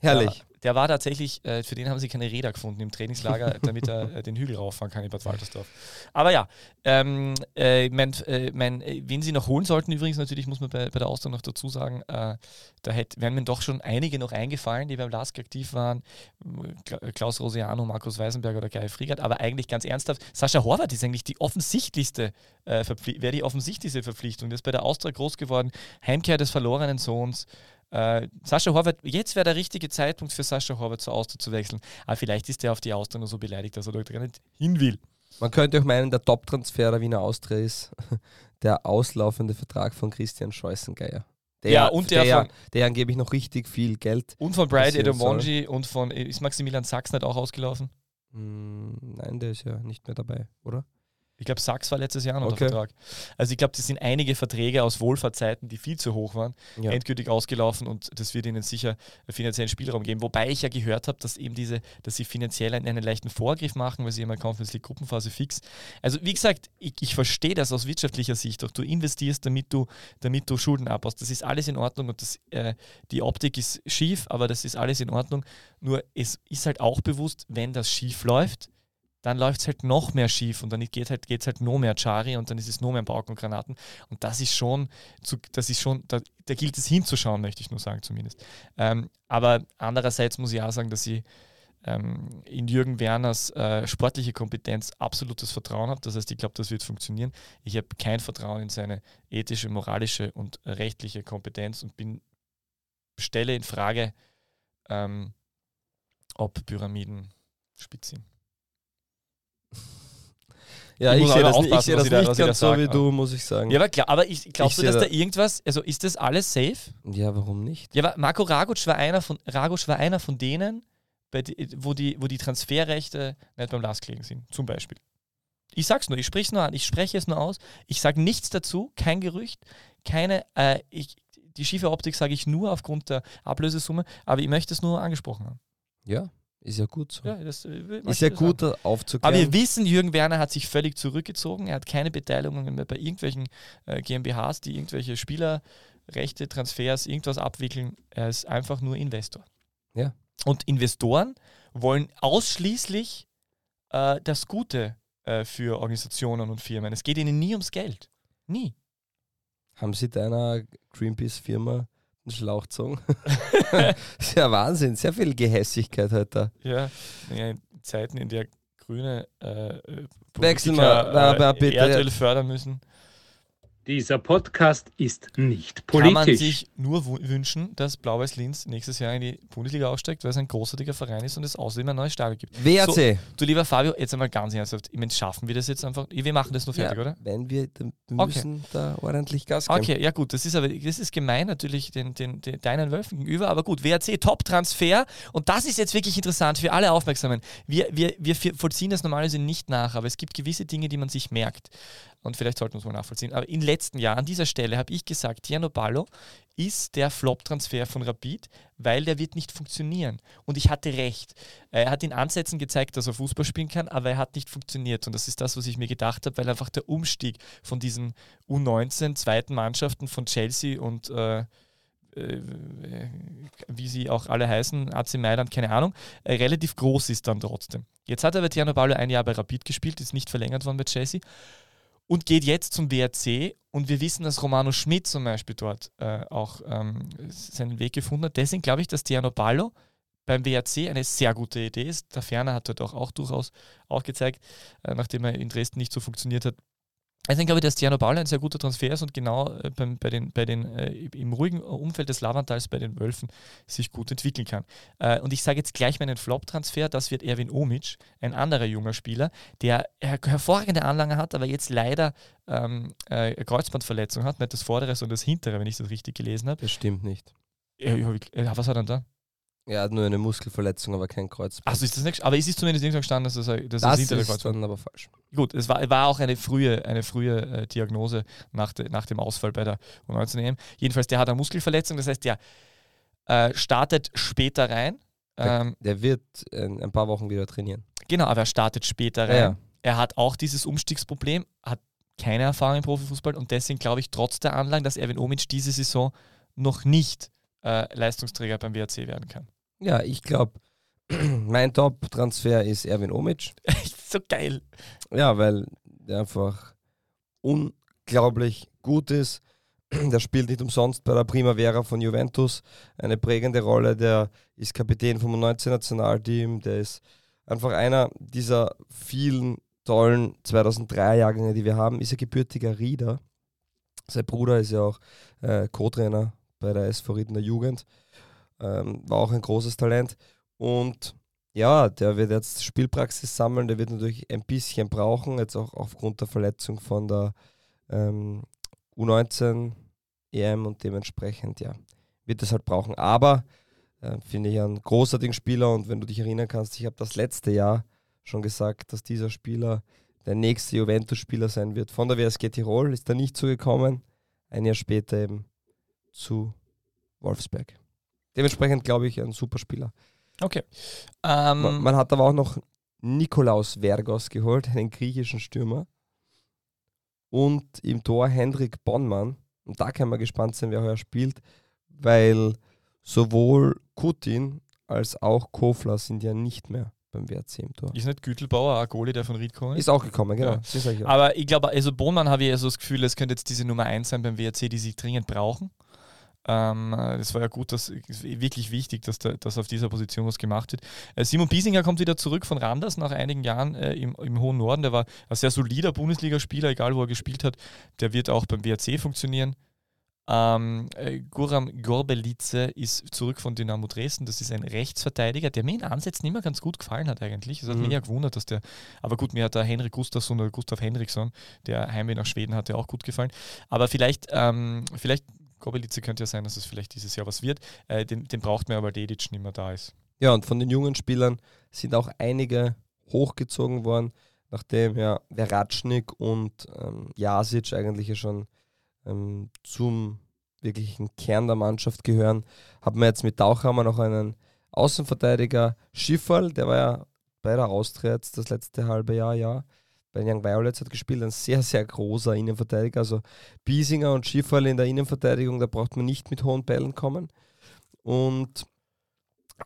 Herrlich. Ja, der war tatsächlich, äh, für den haben sie keine Räder gefunden im Trainingslager, damit er äh, den Hügel rauffahren kann in Bad Waltersdorf. Aber ja, ähm, äh, mein, äh, mein, äh, wen sie noch holen sollten, übrigens natürlich, muss man bei, bei der Austria noch dazu sagen, äh, da hätte, wären mir doch schon einige noch eingefallen, die beim LASK aktiv waren. Kla- Klaus Rosiano, Markus Weisenberger oder Kai Friegert, aber eigentlich ganz ernsthaft, Sascha Horvath ist eigentlich die offensichtlichste, wäre die offensichtlichste Verpflichtung. Der ist bei der Austria groß geworden, Heimkehr des verlorenen Sohns. Äh, Sascha Horvath, jetzt wäre der richtige Zeitpunkt für Sascha Horvath zur Austria zu wechseln. Aber vielleicht ist er auf die Austria nur so beleidigt, dass er dort gar nicht hin will. Man könnte auch meinen, der Top-Transfer der Wiener Austria ist der auslaufende Vertrag von Christian Scheußengeier. Der, Ja, und der der, von- der angeblich noch richtig viel Geld. Und von Brian Edomonji und von, ist Maximilian Sachs nicht auch ausgelaufen? Hm, nein, der ist ja nicht mehr dabei, oder? Ich glaube, Sachs war letztes Jahr noch Okay. der Vertrag. Also ich glaube, das sind einige Verträge aus Wohlfahrtszeiten, die viel zu hoch waren, Ja. endgültig ausgelaufen und das wird ihnen sicher finanziellen Spielraum geben. Wobei ich ja gehört habe, dass eben diese, dass sie finanziell einen, einen leichten Vorgriff machen, weil sie immer Conference League Gruppenphase fix. Also wie gesagt, ich, ich verstehe das aus wirtschaftlicher Sicht. Doch du investierst, damit du, damit du Schulden abbaust. Das ist alles in Ordnung und das, äh, die Optik ist schief, aber das ist alles in Ordnung. Nur es ist halt auch bewusst, wenn das schief läuft, dann läuft es halt noch mehr schief und dann geht halt, geht's halt noch mehr Chari und dann ist es noch mehr Pauken und Granaten. Und das ist schon, das ist schon, da, da gilt es hinzuschauen, möchte ich nur sagen zumindest. Ähm, aber andererseits muss ich auch sagen, dass ich ähm, in Jürgen Werners äh, sportliche Kompetenz absolutes Vertrauen habe. Das heißt, ich glaube, das wird funktionieren. Ich habe kein Vertrauen in seine ethische, moralische und rechtliche Kompetenz und bin stelle in Frage, ähm, ob Pyramiden spitz sind. Ja, Ich ich, sehe das, nicht- ich was das ich da- nicht ich ganz da so wie du, muss ich sagen. Ja, aber klar, aber ich, glaubst Ich du, dass seh da da- irgendwas, also ist das alles safe? Ja, warum nicht? Ja, aber Marco Raguc war einer von, Raguc war einer von denen, die, wo, die, wo die Transferrechte nicht beim LASK liegen sind, zum Beispiel. Ich sag's nur, ich spreche es nur an, ich spreche es nur aus, ich sage nichts dazu, kein Gerücht, keine, äh, ich, die schiefe Optik sage ich nur aufgrund der Ablösesumme, aber ich möchte es nur angesprochen haben. Ja, ist ja gut so. Ja, das, äh, ist ja ich sagen. gut, da Aber aufzuklären. wir wissen, Jürgen Werner hat sich völlig zurückgezogen. Er hat keine Beteiligungen mehr bei irgendwelchen äh, GmbHs, die irgendwelche Spielerrechte, Transfers, irgendwas abwickeln. Er ist einfach nur Investor. Ja. Und Investoren wollen ausschließlich äh, das Gute äh, für Organisationen und Firmen. Es geht ihnen nie ums Geld. Nie. Haben Sie deiner Greenpeace-Firma Schlauch gezogen? ist ja Wahnsinn, sehr viel Gehässigkeit heute. Ja, ja in Zeiten, in der Grüne äh, äh, Wechseln Politiker, wir, aber äh, bitte. Erdöl fördern müssen. Dieser Podcast ist nicht kann man politisch. sich nur wünschen, dass Blau-Weiß Linz nächstes Jahr in die Bundesliga aussteigt, weil es ein großartiger Verein ist und es außerdem ein neues Stadion gibt. WRC. Du lieber Fabio, jetzt einmal ganz ernsthaft, ich meine, schaffen wir das jetzt einfach? Wir machen das nur fertig, ja, oder? Wenn wir, dann- wir Okay. müssen da ordentlich Gas geben. Okay, ja gut, das ist aber das ist gemein natürlich den, den, den deinen Wölfen gegenüber, aber gut, WRC Top-Transfer und das ist jetzt wirklich interessant für alle Aufmerksamen. Wir, wir, wir vollziehen das normalerweise nicht nach, aber es gibt gewisse Dinge, die man sich merkt und vielleicht sollten wir es mal nachvollziehen. Aber im letzten Jahr, an dieser Stelle, habe ich gesagt, Tiano Ballo ist der Flop-Transfer von Rapid, weil der wird nicht funktionieren. Und ich hatte recht. Er hat in Ansätzen gezeigt, dass er Fußball spielen kann, aber er hat nicht funktioniert. Und das ist das, was ich mir gedacht habe, weil einfach der Umstieg von diesen U19 zweiten Mannschaften von Chelsea und äh, äh, wie sie auch alle heißen, AC Mailand, keine Ahnung, äh, relativ groß ist dann trotzdem. Jetzt hat aber Tiano Ballo ein Jahr bei Rapid gespielt, ist nicht verlängert worden bei Chelsea und geht jetzt zum WRC und wir wissen, dass Romano Schmidt zum Beispiel dort äh, auch ähm, seinen Weg gefunden hat. Deswegen glaube ich, dass Tiano Ballo beim WRC eine sehr gute Idee ist. Der Ferner hat dort auch, auch durchaus auch gezeigt, äh, nachdem er in Dresden nicht so funktioniert hat. Deswegen glaube ich, dass Tiano Ballo ein sehr guter Transfer ist und genau äh, beim, bei den, bei den, äh, im ruhigen Umfeld des Lavantals bei den Wölfen sich gut entwickeln kann. Äh, und ich sage jetzt gleich meinen Flop-Transfer, das wird Erwin Omic, ein anderer junger Spieler, der her hervorragende Anlagen hat, aber jetzt leider ähm, äh, Kreuzbandverletzung hat, nicht das vordere, sondern das hintere, wenn ich das richtig gelesen habe. Das stimmt nicht. Äh, was hat er denn da? Er hat nur eine Muskelverletzung, aber kein Kreuz. Achso, ist das nicht? Aber es ist zumindest irgendwo gestanden, dass das, dass das, das hintere ist Kreuzband dann aber falsch. Gut, es war, war auch eine frühe, eine frühe äh, Diagnose nach, de, nach dem Ausfall bei der U19 EM. Jedenfalls, der hat eine Muskelverletzung, das heißt, der äh, startet später rein. Der, Ähm, der wird in ein paar Wochen wieder trainieren. genau, aber er startet später rein. Ja, ja. Er hat auch dieses Umstiegsproblem, hat keine Erfahrung im Profifußball und deswegen glaube ich trotz der Anlagen, dass Erwin Omic diese Saison noch nicht äh, Leistungsträger beim WRC werden kann. Ja, ich glaube, mein Top-Transfer ist Erwin Omic. so geil. Ja, weil der einfach unglaublich gut ist. Der spielt nicht umsonst bei der Primavera von Juventus eine prägende Rolle. Der ist Kapitän vom 19-Nationalteam. Der ist einfach einer dieser vielen tollen 2003-Jahrgänge, die wir haben. Ist er gebürtiger Rieder. Sein Bruder ist ja auch äh, Co-Trainer bei der SV Ried in der Jugend. Ähm, war auch ein großes Talent. Und ja, der wird jetzt Spielpraxis sammeln, der wird natürlich ein bisschen brauchen, jetzt auch aufgrund der Verletzung von der ähm, U19 EM und dementsprechend, ja, wird es halt brauchen. Aber äh, finde ich einen großartigen Spieler und wenn du dich erinnern kannst, ich habe das letzte Jahr schon gesagt, dass dieser Spieler der nächste Juventus-Spieler sein wird. Von der WSG Tirol ist er nicht zugekommen, ein Jahr später eben zu Wolfsberg. Dementsprechend glaube ich ein super Spieler. Okay. Ähm, Man, man hat aber auch noch Nikolaus Vergos geholt, einen griechischen Stürmer. Und im Tor Hendrik Bonnmann. Und da kann man gespannt sein, wer heuer spielt, weil sowohl Kutin als auch Kofler sind ja nicht mehr beim WRC im Tor. ist nicht Gütelbauer ein Goalie, der von Ried gekommen ist? Ist auch gekommen, genau. Ja. Ich auch. Aber ich glaube, also Bohnmann habe ich ja so das Gefühl, es könnte jetzt diese Nummer 1 sein beim WRC, die sie dringend brauchen. Ähm, das war ja gut, das ist wirklich wichtig, dass, da, dass auf dieser Position was gemacht wird. Äh, Simon Biesinger kommt wieder zurück von Randers nach einigen Jahren äh, im, im hohen Norden. Der war ein sehr solider Bundesligaspieler, egal wo er gespielt hat. Der wird auch beim WRC funktionieren. Ähm, äh, Guram Gorbelice ist zurück von Dynamo Dresden. Das ist ein Rechtsverteidiger, der mir in Ansätzen immer ganz gut gefallen hat eigentlich. Es hat Mhm. mich ja gewundert, dass der, aber gut, mir hat der Henrik Gustafsson oder Gustav Henriksson, der Heimweh nach Schweden hatte, auch gut gefallen. Aber vielleicht, ähm, vielleicht, Gorbelice könnte ja sein, dass es vielleicht dieses Jahr was wird. Äh, den, den braucht man ja, weil Dedic nicht mehr da ist. Ja, und von den jungen Spielern sind auch einige hochgezogen worden, nachdem ja Veratschnik und ähm, Jasic eigentlich ja schon ähm, zum wirklichen Kern der Mannschaft gehören, haben wir jetzt mit Tauchhammer noch einen Außenverteidiger Schifferl, der war ja bei der Austria jetzt das letzte halbe Jahr, ja, bei Young Violets hat gespielt, ein sehr, sehr großer Innenverteidiger. Also Biesinger und Schifferl in der Innenverteidigung, da braucht man nicht mit hohen Bällen kommen. Und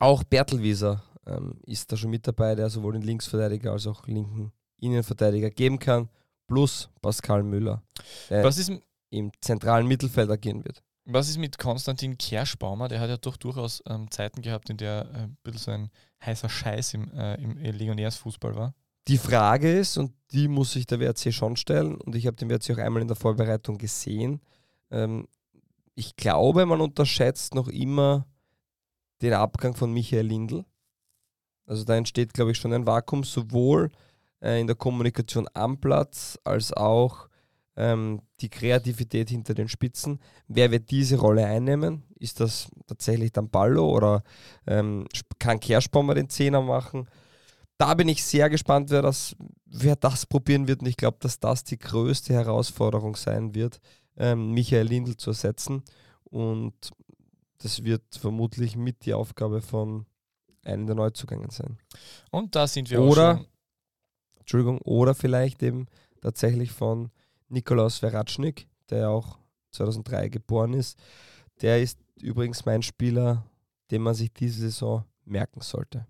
auch Bertelwieser ähm, ist da schon mit dabei, der sowohl den Linksverteidiger als auch linken Innenverteidiger geben kann, plus Pascal Müller, der Was ist, im zentralen Mittelfeld agieren wird. was ist mit Konstantin Kerschbaumer? Der hat ja doch durchaus ähm, Zeiten gehabt, in der äh, ein bisschen so ein heißer Scheiß im, äh, im Legionärsfußball war. Die Frage ist, und die muss sich der WRC schon stellen, und ich habe den WRC auch einmal in der Vorbereitung gesehen, ähm, ich glaube, man unterschätzt noch immer den Abgang von Michael Lindl. Also da entsteht, glaube ich, schon ein Vakuum, sowohl äh, in der Kommunikation am Platz als auch ähm, die Kreativität hinter den Spitzen. Wer wird diese Rolle einnehmen? Ist das tatsächlich dann Ballo oder ähm, kann Kerschbaumer den Zehner machen? Da bin ich sehr gespannt, wer das, wer das probieren wird. Und ich glaube, dass das die größte Herausforderung sein wird, ähm, Michael Lindl zu ersetzen. Und das wird vermutlich mit die Aufgabe von einem der Neuzugängen sein. Und da sind wir Oder- auch schon. Entschuldigung, oder vielleicht eben tatsächlich von Nikolaus Veratschnik, der auch 2003 geboren ist. Der ist übrigens mein Spieler, den man sich diese Saison merken sollte.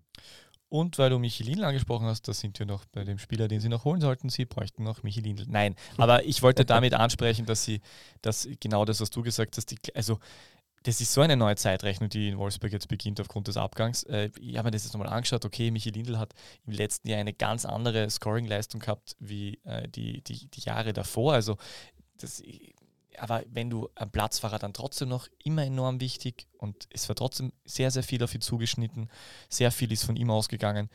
Und weil du Michelin angesprochen hast, da sind wir noch bei dem Spieler, den sie noch holen sollten. Sie bräuchten noch Michelin. Nein, aber ich wollte damit ansprechen, dass sie, dass genau das, was du gesagt hast, die, also das ist so eine neue Zeitrechnung, die in Wolfsburg jetzt beginnt aufgrund des Abgangs. Äh, ich habe mir das jetzt nochmal angeschaut. Okay, Michi Lindl hat im letzten Jahr eine ganz andere Scoring-Leistung gehabt wie äh, die, die, die Jahre davor. Also das, aber wenn du am Platz war er dann trotzdem noch immer enorm wichtig und es war trotzdem sehr, sehr viel auf ihn zugeschnitten. Sehr viel ist von ihm ausgegangen.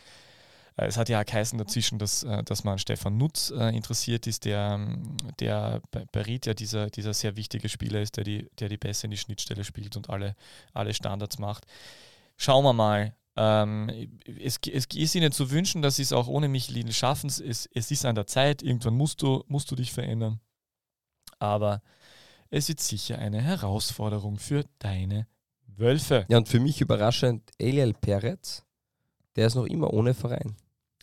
Äh, Es hat ja auch geheißen dazwischen, dass, äh, dass man an Stefan Nutz äh, interessiert ist, der, ähm, der bei, Ried ja dieser, dieser sehr wichtige Spieler ist, der die, der die Pässe in die Schnittstelle spielt und alle, alle Standards macht. Schauen wir mal. Ähm, es, es ist ihnen zu wünschen, dass sie es auch ohne Michelin schaffen. Es, es ist an der Zeit, irgendwann musst du, musst du dich verändern. Aber es wird sicher eine Herausforderung für deine Wölfe. Ja, und für mich überraschend, Eliel Perez, der ist noch immer ohne Verein.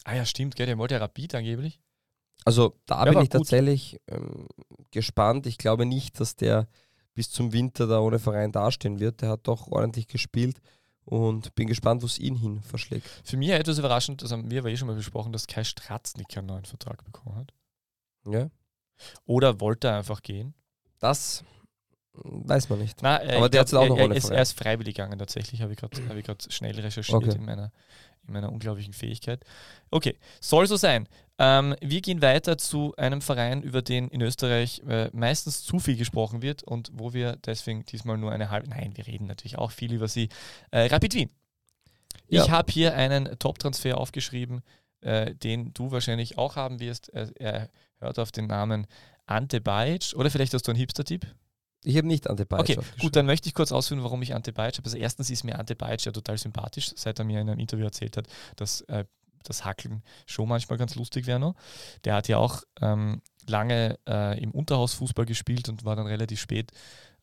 Ah ja, stimmt, gell, der wollte ja Rapid angeblich. Also da Ja, bin ich gut. tatsächlich ähm, gespannt. Ich glaube nicht, dass der bis zum Winter da ohne Verein dastehen wird. Der hat doch ordentlich gespielt und bin gespannt, wo es ihn hin verschlägt. Für mich etwas überraschend, das haben wir aber eh schon mal besprochen, dass Kai Stratznik einen neuen Vertrag bekommen hat. Ja, Oder wollte er einfach gehen? Das weiß man nicht. Na, äh, Aber ich der glaub, auch noch er, ohne er, ist, Verein. er ist freiwillig gegangen tatsächlich, habe ich gerade hab ich schnell recherchiert Okay. in, meiner, in meiner unglaublichen Fähigkeit. Okay, soll so sein. Ähm, wir gehen weiter zu einem Verein, über den in Österreich äh, meistens zu viel gesprochen wird und wo wir deswegen diesmal nur eine halbe, nein, wir reden natürlich auch viel über sie. Äh, Rapid Wien. Ich Ja. habe hier einen Top-Transfer aufgeschrieben, äh, den du wahrscheinlich auch haben wirst. Er, er hört auf den Namen Ante Bajic oder vielleicht hast du einen Hipster-Tipp? Ich habe nicht Ante Bajic Okay, gut, dann möchte ich kurz ausführen, warum ich Ante Bajic habe. Also erstens ist mir Ante Bajic ja total sympathisch, seit er mir in einem Interview erzählt hat, dass äh, das Hackeln schon manchmal ganz lustig wäre noch. Der hat ja auch ähm, lange äh, im Unterhausfußball gespielt und war dann relativ spät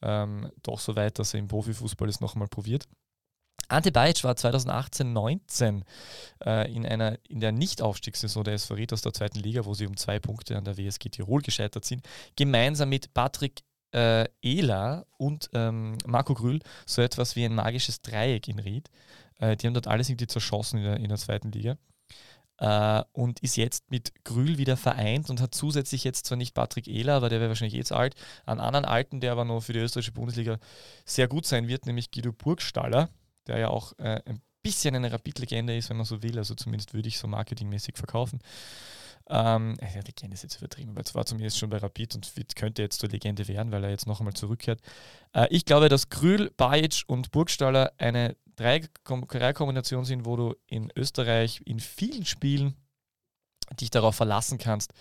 ähm, doch so weit, dass er im Profifußball es noch einmal probiert. Ante Bajic war 2018-19 äh, in, einer, in der Nicht-Aufstiegssaison der SV Ried aus der zweiten Liga, wo sie um zwei Punkte an der WSG Tirol gescheitert sind, gemeinsam mit Patrick äh, Ela und ähm, Marco Grüll so etwas wie ein magisches Dreieck in Ried. Äh, die haben dort alles irgendwie zerschossen in der, in der zweiten Liga. Äh, und ist jetzt mit Grühl wieder vereint und hat zusätzlich jetzt zwar nicht Patrick Ehler, aber der wäre wahrscheinlich jetzt alt, einen anderen Alten, der aber noch für die österreichische Bundesliga sehr gut sein wird, nämlich Guido Burgstaller, der ja auch äh, ein bisschen eine Rapid-Legende ist, wenn man so will. Also zumindest würde ich so marketingmäßig verkaufen. Ähm, ja, Legende ist jetzt übertrieben, weil es war zumindest schon bei Rapid und könnte jetzt zur Legende werden, weil er jetzt noch einmal zurückkehrt. Äh, ich glaube, dass Grühl, Bajic und Burgstaller eine Dreikom- Dreierkombination sind, wo du in Österreich in vielen Spielen dich darauf verlassen kannst,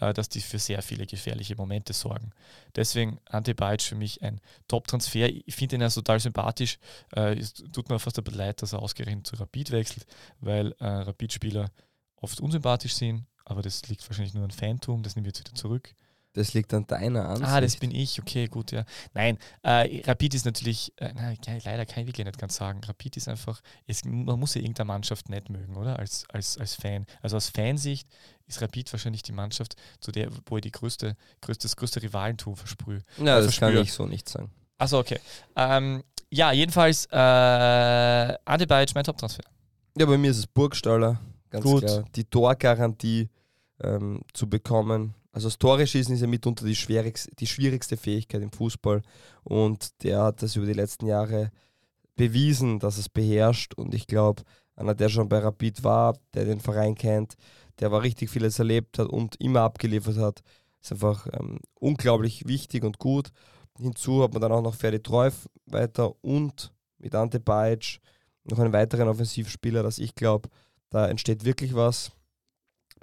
äh, dass die für sehr viele gefährliche Momente sorgen. Deswegen Ante Bajic für mich ein Top-Transfer. Ich finde ihn ja total sympathisch. Äh, es tut mir fast ein bisschen leid, dass er ausgerechnet zu Rapid wechselt, weil äh, Rapid-Spieler oft unsympathisch sind, aber das liegt wahrscheinlich nur an Fantum, das nehme ich jetzt wieder zurück. Das liegt an deiner Ansicht. Ah, das bin ich, okay, gut, ja. Nein, äh, Rapid ist natürlich, äh, nein, leider kann ich wirklich nicht ganz sagen. Rapid ist einfach, es, man muss ja irgendeine Mannschaft nicht mögen, oder? Als, als, als Fan. Also aus Fansicht ist Rapid wahrscheinlich die Mannschaft, zu der, wo ich die größte, größte, das größte Rivalentum versprühe. Ja, äh, das kann ich so nicht sagen. Achso, okay. Ähm, ja, jedenfalls, äh, Bajic, mein Top-Transfer. Ja, bei mir ist es Burgstaller, ganz Gut. klar. Die Torgarantie ähm, zu bekommen. Also das Tore schießen ist ja mitunter die schwierigste, die schwierigste Fähigkeit im Fußball. Und der hat das über die letzten Jahre bewiesen, dass es beherrscht. Und ich glaube, einer, der schon bei Rapid war, der den Verein kennt, der war richtig vieles erlebt hat und immer abgeliefert hat, ist einfach ähm, unglaublich wichtig und gut. Hinzu hat man dann auch noch Ferdi Treuf weiter und mit Ante Bajic noch einen weiteren Offensivspieler, dass ich glaube, da entsteht wirklich was.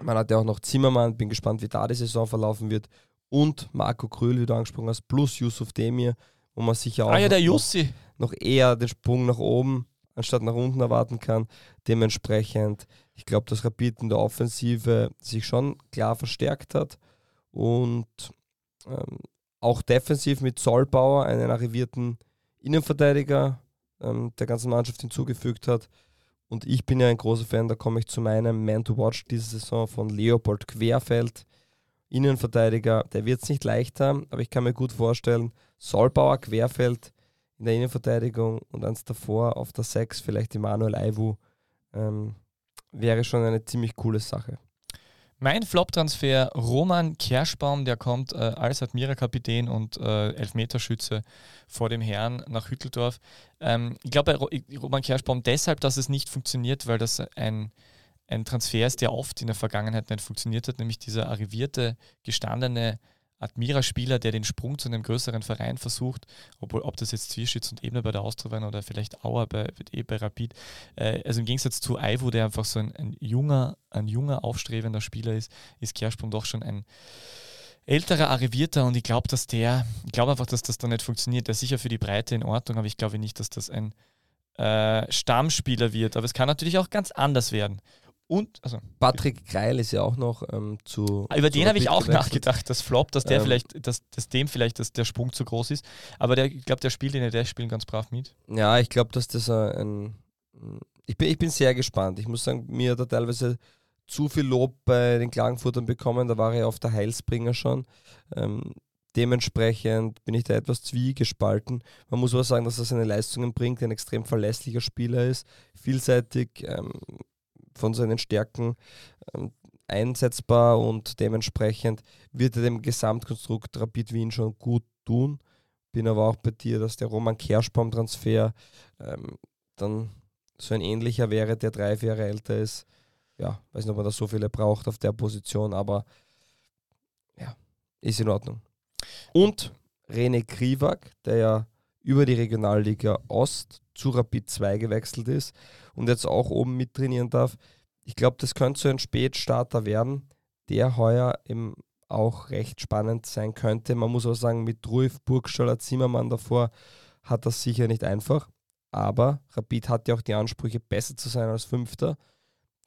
Man hat ja auch noch Zimmermann, bin gespannt, wie da die Saison verlaufen wird. Und Marco Kröhl, wie du angesprochen hast, plus Yusuf Demir, wo man sicher auch Ah ja, noch, noch eher den Sprung nach oben anstatt nach unten erwarten kann. Dementsprechend, ich glaube, dass Rapid in der Offensive sich schon klar verstärkt hat und ähm, auch defensiv mit Zollbauer, einen arrivierten Innenverteidiger ähm, der ganzen Mannschaft hinzugefügt hat. Und ich bin ja ein großer Fan, da komme ich zu meinem Man to Watch diese Saison von Leopold Querfeld. Innenverteidiger, der wird es nicht leichter, aber ich kann mir gut vorstellen, Solbauer, Querfeld in der Innenverteidigung und eins davor auf der 6 vielleicht Emanuel Aiwu ähm, wäre schon eine ziemlich coole Sache. Mein Flop-Transfer, Roman Kerschbaum, der kommt äh, als Admira-Kapitän und äh, Elfmeterschütze vor dem Herrn nach Hütteldorf. Ähm, ich glaube Roman Kerschbaum deshalb, dass es nicht funktioniert, weil das ein, ein Transfer ist, der oft in der Vergangenheit nicht funktioniert hat, nämlich dieser arrivierte, gestandene Admira-Spieler, der den Sprung zu einem größeren Verein versucht, obwohl ob das jetzt Zwierschitz und Ebner bei der Austria waren oder vielleicht Auer bei, eh bei Rapid. Äh, also im Gegensatz zu Aivo, der einfach so ein, ein junger, ein junger, aufstrebender Spieler ist, ist Kerschbaum doch schon ein älterer, arrivierter und ich glaube, dass der, ich glaube einfach, dass das da nicht funktioniert. Der ist sicher für die Breite in Ordnung, aber ich glaube nicht, dass das ein äh, Stammspieler wird. Aber es kann natürlich auch ganz anders werden. Und, also, Patrick Kreil ist ja auch noch ähm, zu. über zu den habe ich auch gewechselt. nachgedacht, das Flop, dass der Ähm. vielleicht, dass, dass dem vielleicht dass der Sprung zu groß ist. Aber der, ich glaube, der spielt in der spielen ganz brav mit. Ja, ich glaube, dass das ein. Ich bin, ich bin sehr gespannt. Ich muss sagen, mir hat er teilweise zu viel Lob bei den Klagenfurtern bekommen. Da war er ja auf der Heilsbringer schon. Ähm, dementsprechend bin ich da etwas zwiegespalten. Man muss aber sagen, dass er seine Leistungen bringt, ein extrem verlässlicher Spieler ist, vielseitig ähm, von seinen Stärken ähm, einsetzbar und dementsprechend wird er dem Gesamtkonstrukt Rapid Wien schon gut tun. Bin aber auch bei dir, dass der Roman Kerschbaum-Transfer ähm, dann so ein ähnlicher wäre, der drei, vier Jahre älter ist. Ja, weiß nicht, ob man da so viele braucht auf der Position, aber ja, ist in Ordnung. Und René Krivak, der ja über die Regionalliga Ost zu Rapid 2 gewechselt ist und jetzt auch oben mittrainieren darf. Ich glaube, das könnte so ein Spätstarter werden, der heuer eben auch recht spannend sein könnte. Man muss auch sagen, mit Ruif, Burgstaller, Zimmermann davor hat das sicher nicht einfach. Aber Rapid hat ja auch die Ansprüche, besser zu sein als Fünfter.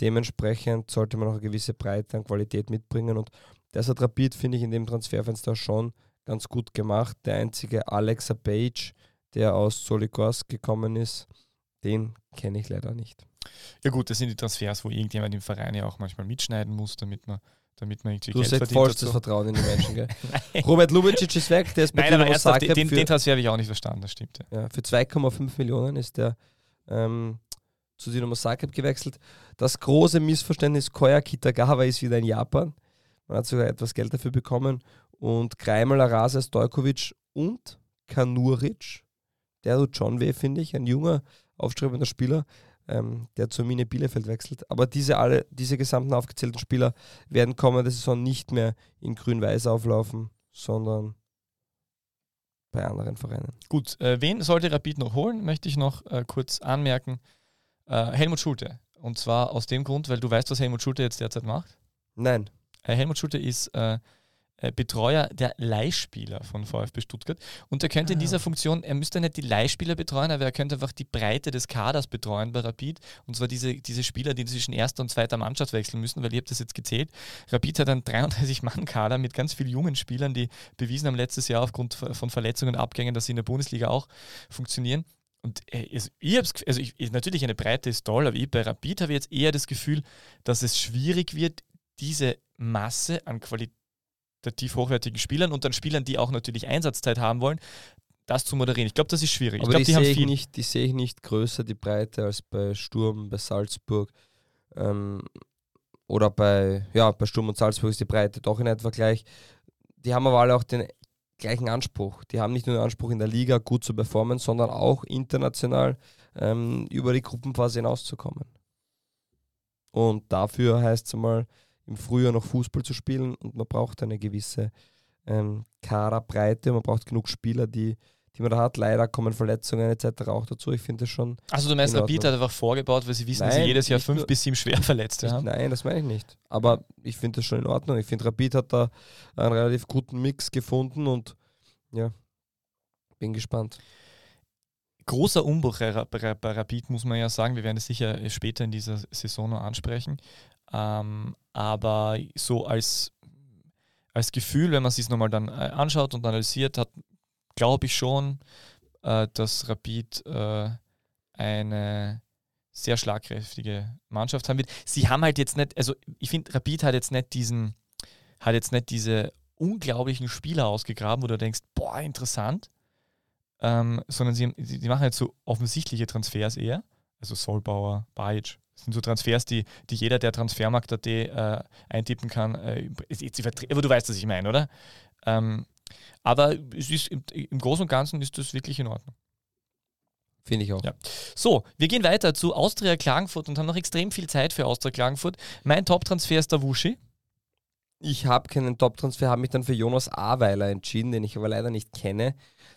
Dementsprechend sollte man auch eine gewisse Breite an Qualität mitbringen. Und das hat Rapid, finde ich, in dem Transferfenster schon ganz gut gemacht. Der einzige Alexa Page, der aus Soligorsk gekommen ist, den kenne ich leider nicht. Ja gut, das sind die Transfers, wo irgendjemand im Verein ja auch manchmal mitschneiden muss, damit man, damit man irgendwie Du Geld verdient vollstes dazu. Vertrauen in die Menschen, gell? Robert Lubicic ist weg, der ist bei Nein, aber ernsthaft, den, den, für, den Transfer habe ich auch nicht verstanden, das stimmt. Ja. ja, für 2,5 Millionen ist der ähm, zu Dynamo Zagreb gewechselt. Das große Missverständnis, Koya Kitagawa ist wieder in Japan. Man hat sogar etwas Geld dafür bekommen. Und Kreimel, Arasa, Stojkovic und Kanuric, der tut schon weh, finde ich. Ein junger, aufstrebender Spieler, ähm, der zur Mine Bielefeld wechselt. Aber diese, alle, diese gesamten aufgezählten Spieler werden kommende Saison nicht mehr in grün-weiß auflaufen, sondern bei anderen Vereinen. Gut, äh, wen sollte Rapid noch holen, möchte ich noch äh, kurz anmerken. Äh, Helmut Schulte. Und zwar aus dem Grund, weil du weißt, was Helmut Schulte jetzt derzeit macht. Nein, Äh, Helmut Schulte ist äh, Betreuer der Leihspieler von VfB Stuttgart. Und er könnte in Ah. dieser Funktion, er müsste nicht die Leihspieler betreuen, aber er könnte einfach die Breite des Kaders betreuen bei Rapid. Und zwar diese, diese Spieler, die zwischen erster und zweiter Mannschaft wechseln müssen, weil ihr habt das jetzt gezählt. Rapid hat einen 33-Mann-Kader mit ganz vielen jungen Spielern, die bewiesen haben letztes Jahr aufgrund von Verletzungen und Abgängen, dass sie in der Bundesliga auch funktionieren. Und äh, also ich hab's, also ich, ich- natürlich eine Breite ist toll, aber ich bei Rapid habe jetzt eher das Gefühl, dass es schwierig wird, diese Masse an qualitativ hochwertigen Spielern und dann Spielern, die auch natürlich Einsatzzeit haben wollen, das zu moderieren. Ich glaube, das ist schwierig. aber ich glaube, die, die haben viel. nicht, die sehe ich nicht größer, die Breite, als bei Sturm, bei Salzburg. Ähm, oder bei, ja, bei Sturm und Salzburg ist die Breite doch in etwa gleich. Die haben aber alle auch den gleichen Anspruch. Die haben nicht nur den Anspruch, in der Liga gut zu performen, sondern auch international ähm, über die Gruppenphase hinauszukommen. Und dafür heißt es mal, im Frühjahr noch Fußball zu spielen und man braucht eine gewisse ähm, Kaderbreite, man braucht genug Spieler, die, die man da hat. Leider kommen Verletzungen etc. auch dazu. Ich finde das schon. Also du meinst, in Rapid hat einfach vorgebaut, weil sie wissen, dass sie Nein, jedes Jahr fünf nur- bis sieben schwer Verletzte haben. Nein, das meine ich nicht. Aber ich finde das schon in Ordnung. Ich finde, Rapid hat da einen relativ guten Mix gefunden und ja, bin gespannt. Großer Umbruch bei, Rapid, muss man ja sagen. Wir werden es sicher später in dieser Saison noch ansprechen. Ähm, aber so als, als Gefühl, wenn man sich es nochmal dann äh, anschaut und analysiert, hat, glaube ich schon, äh, dass Rapid äh, eine sehr schlagkräftige Mannschaft haben wird. Sie haben halt jetzt nicht, also ich finde, Rapid hat jetzt nicht diesen, hat jetzt nicht diese unglaublichen Spieler ausgegraben, wo du denkst, boah, interessant, ähm, sondern sie, sie, machen jetzt so offensichtliche Transfers eher, also Solbauer, Bajic. Das sind so Transfers, die, die jeder, der Transfermarkt.at äh, eintippen kann, äh, aber du weißt, was ich meine, oder? Ähm, aber es ist im, im Großen und Ganzen ist das wirklich in Ordnung. Finde ich auch. Ja. So, wir gehen weiter zu Austria Klagenfurt und haben noch extrem viel Zeit für Austria Klagenfurt. Mein Top-Transfer ist der Wuschi. Ich habe keinen Top-Transfer, habe mich dann für Jonas Aweiler entschieden, den ich aber leider nicht kenne.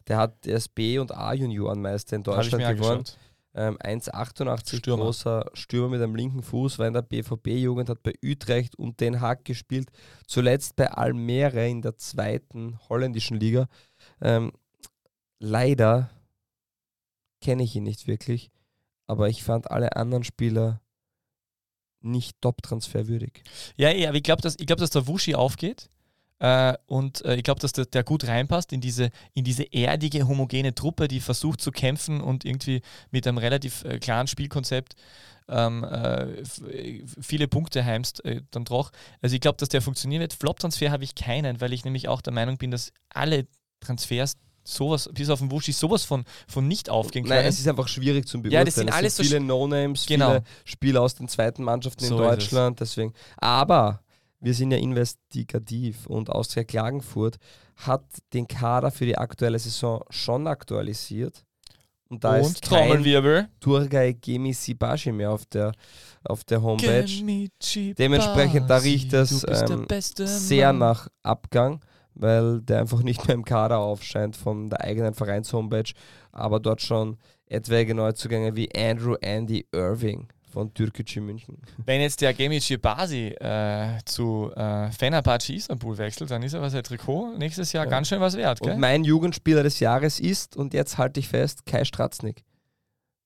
Der hat der ist B- und A-Juniorenmeister in Deutschland geworden. angeschaut. Ähm, 1,88 Stürmer. großer Stürmer mit einem linken Fuß, war in der BVB-Jugend, hat bei Utrecht und Den Haag gespielt, zuletzt bei Almere in der zweiten holländischen Liga. Ähm, leider kenne ich ihn nicht wirklich, aber ich fand alle anderen Spieler nicht Top-Transfer würdig. Ja, ja, aber ich glaube, dass, ich glaub, dass der Wushi aufgeht. Äh, und äh, ich glaube, dass der, der gut reinpasst in diese, in diese erdige, homogene Truppe, die versucht zu kämpfen und irgendwie mit einem relativ äh, klaren Spielkonzept ähm, äh, äh, viele Punkte heimst dann doch. Also ich glaube, dass der funktionieren wird. Flop-Transfer habe ich keinen, weil ich nämlich auch der Meinung bin, dass alle Transfers sowas, bis auf den Wushi, sowas von, von nicht aufgehen können. Nein, es ist einfach schwierig zum beurteilen. Ja, das sind es alles so viele No-Names, Genau. viele Spieler aus den zweiten Mannschaften in So es. Deutschland. Deswegen. Aber wir sind ja investigativ und Austria Klagenfurt hat den Kader für die aktuelle Saison schon aktualisiert. Und da und ist kein. Turgay Gemi Sibashi mehr auf der, auf der Homepage. Dementsprechend, da riecht es, ähm, sehr Mann. nach Abgang, weil der einfach nicht mehr im Kader aufscheint von der eigenen Vereins-Homepage, aber dort schon etwaige Neuzugänge wie Andrew Andy Irving von Türkgücü München. Wenn jetzt der Gemici Basi äh, zu äh, Fenerbahce Istanbul wechselt, dann ist aber sein Trikot nächstes Jahr Ja. ganz schön was wert, gell? Und mein Jugendspieler des Jahres ist, und jetzt halte ich fest, Kai Stratznik.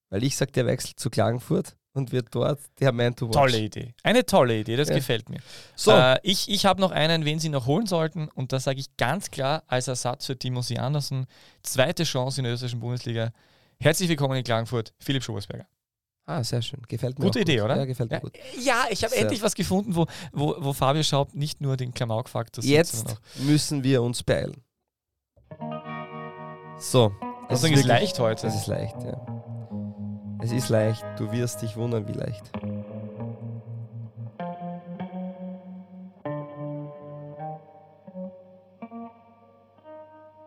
Weil ich sage, der wechselt zu Klagenfurt und wird dort der Man to watch. Tolle Idee. Eine tolle Idee, das Ja. gefällt mir. So, Äh, ich ich habe noch einen, wen Sie noch holen sollten, und da sage ich ganz klar als Ersatz für Timothy Andersen, zweite Chance in der österreichischen Bundesliga. Herzlich willkommen in Klagenfurt, Philipp Schobersberger. Ah, sehr schön. Gefällt mir Gute auch Idee, gut. oder? Ja, gefällt mir Ja, gut. ja ich habe endlich was gefunden, wo, wo, wo Fabio Schaub nicht nur den Klamauk-Faktor sieht, Jetzt müssen wir uns beeilen. So. Das es Ding ist wirklich- leicht heute. Es ist leicht, ja. Es ist leicht. Du wirst dich wundern, wie leicht.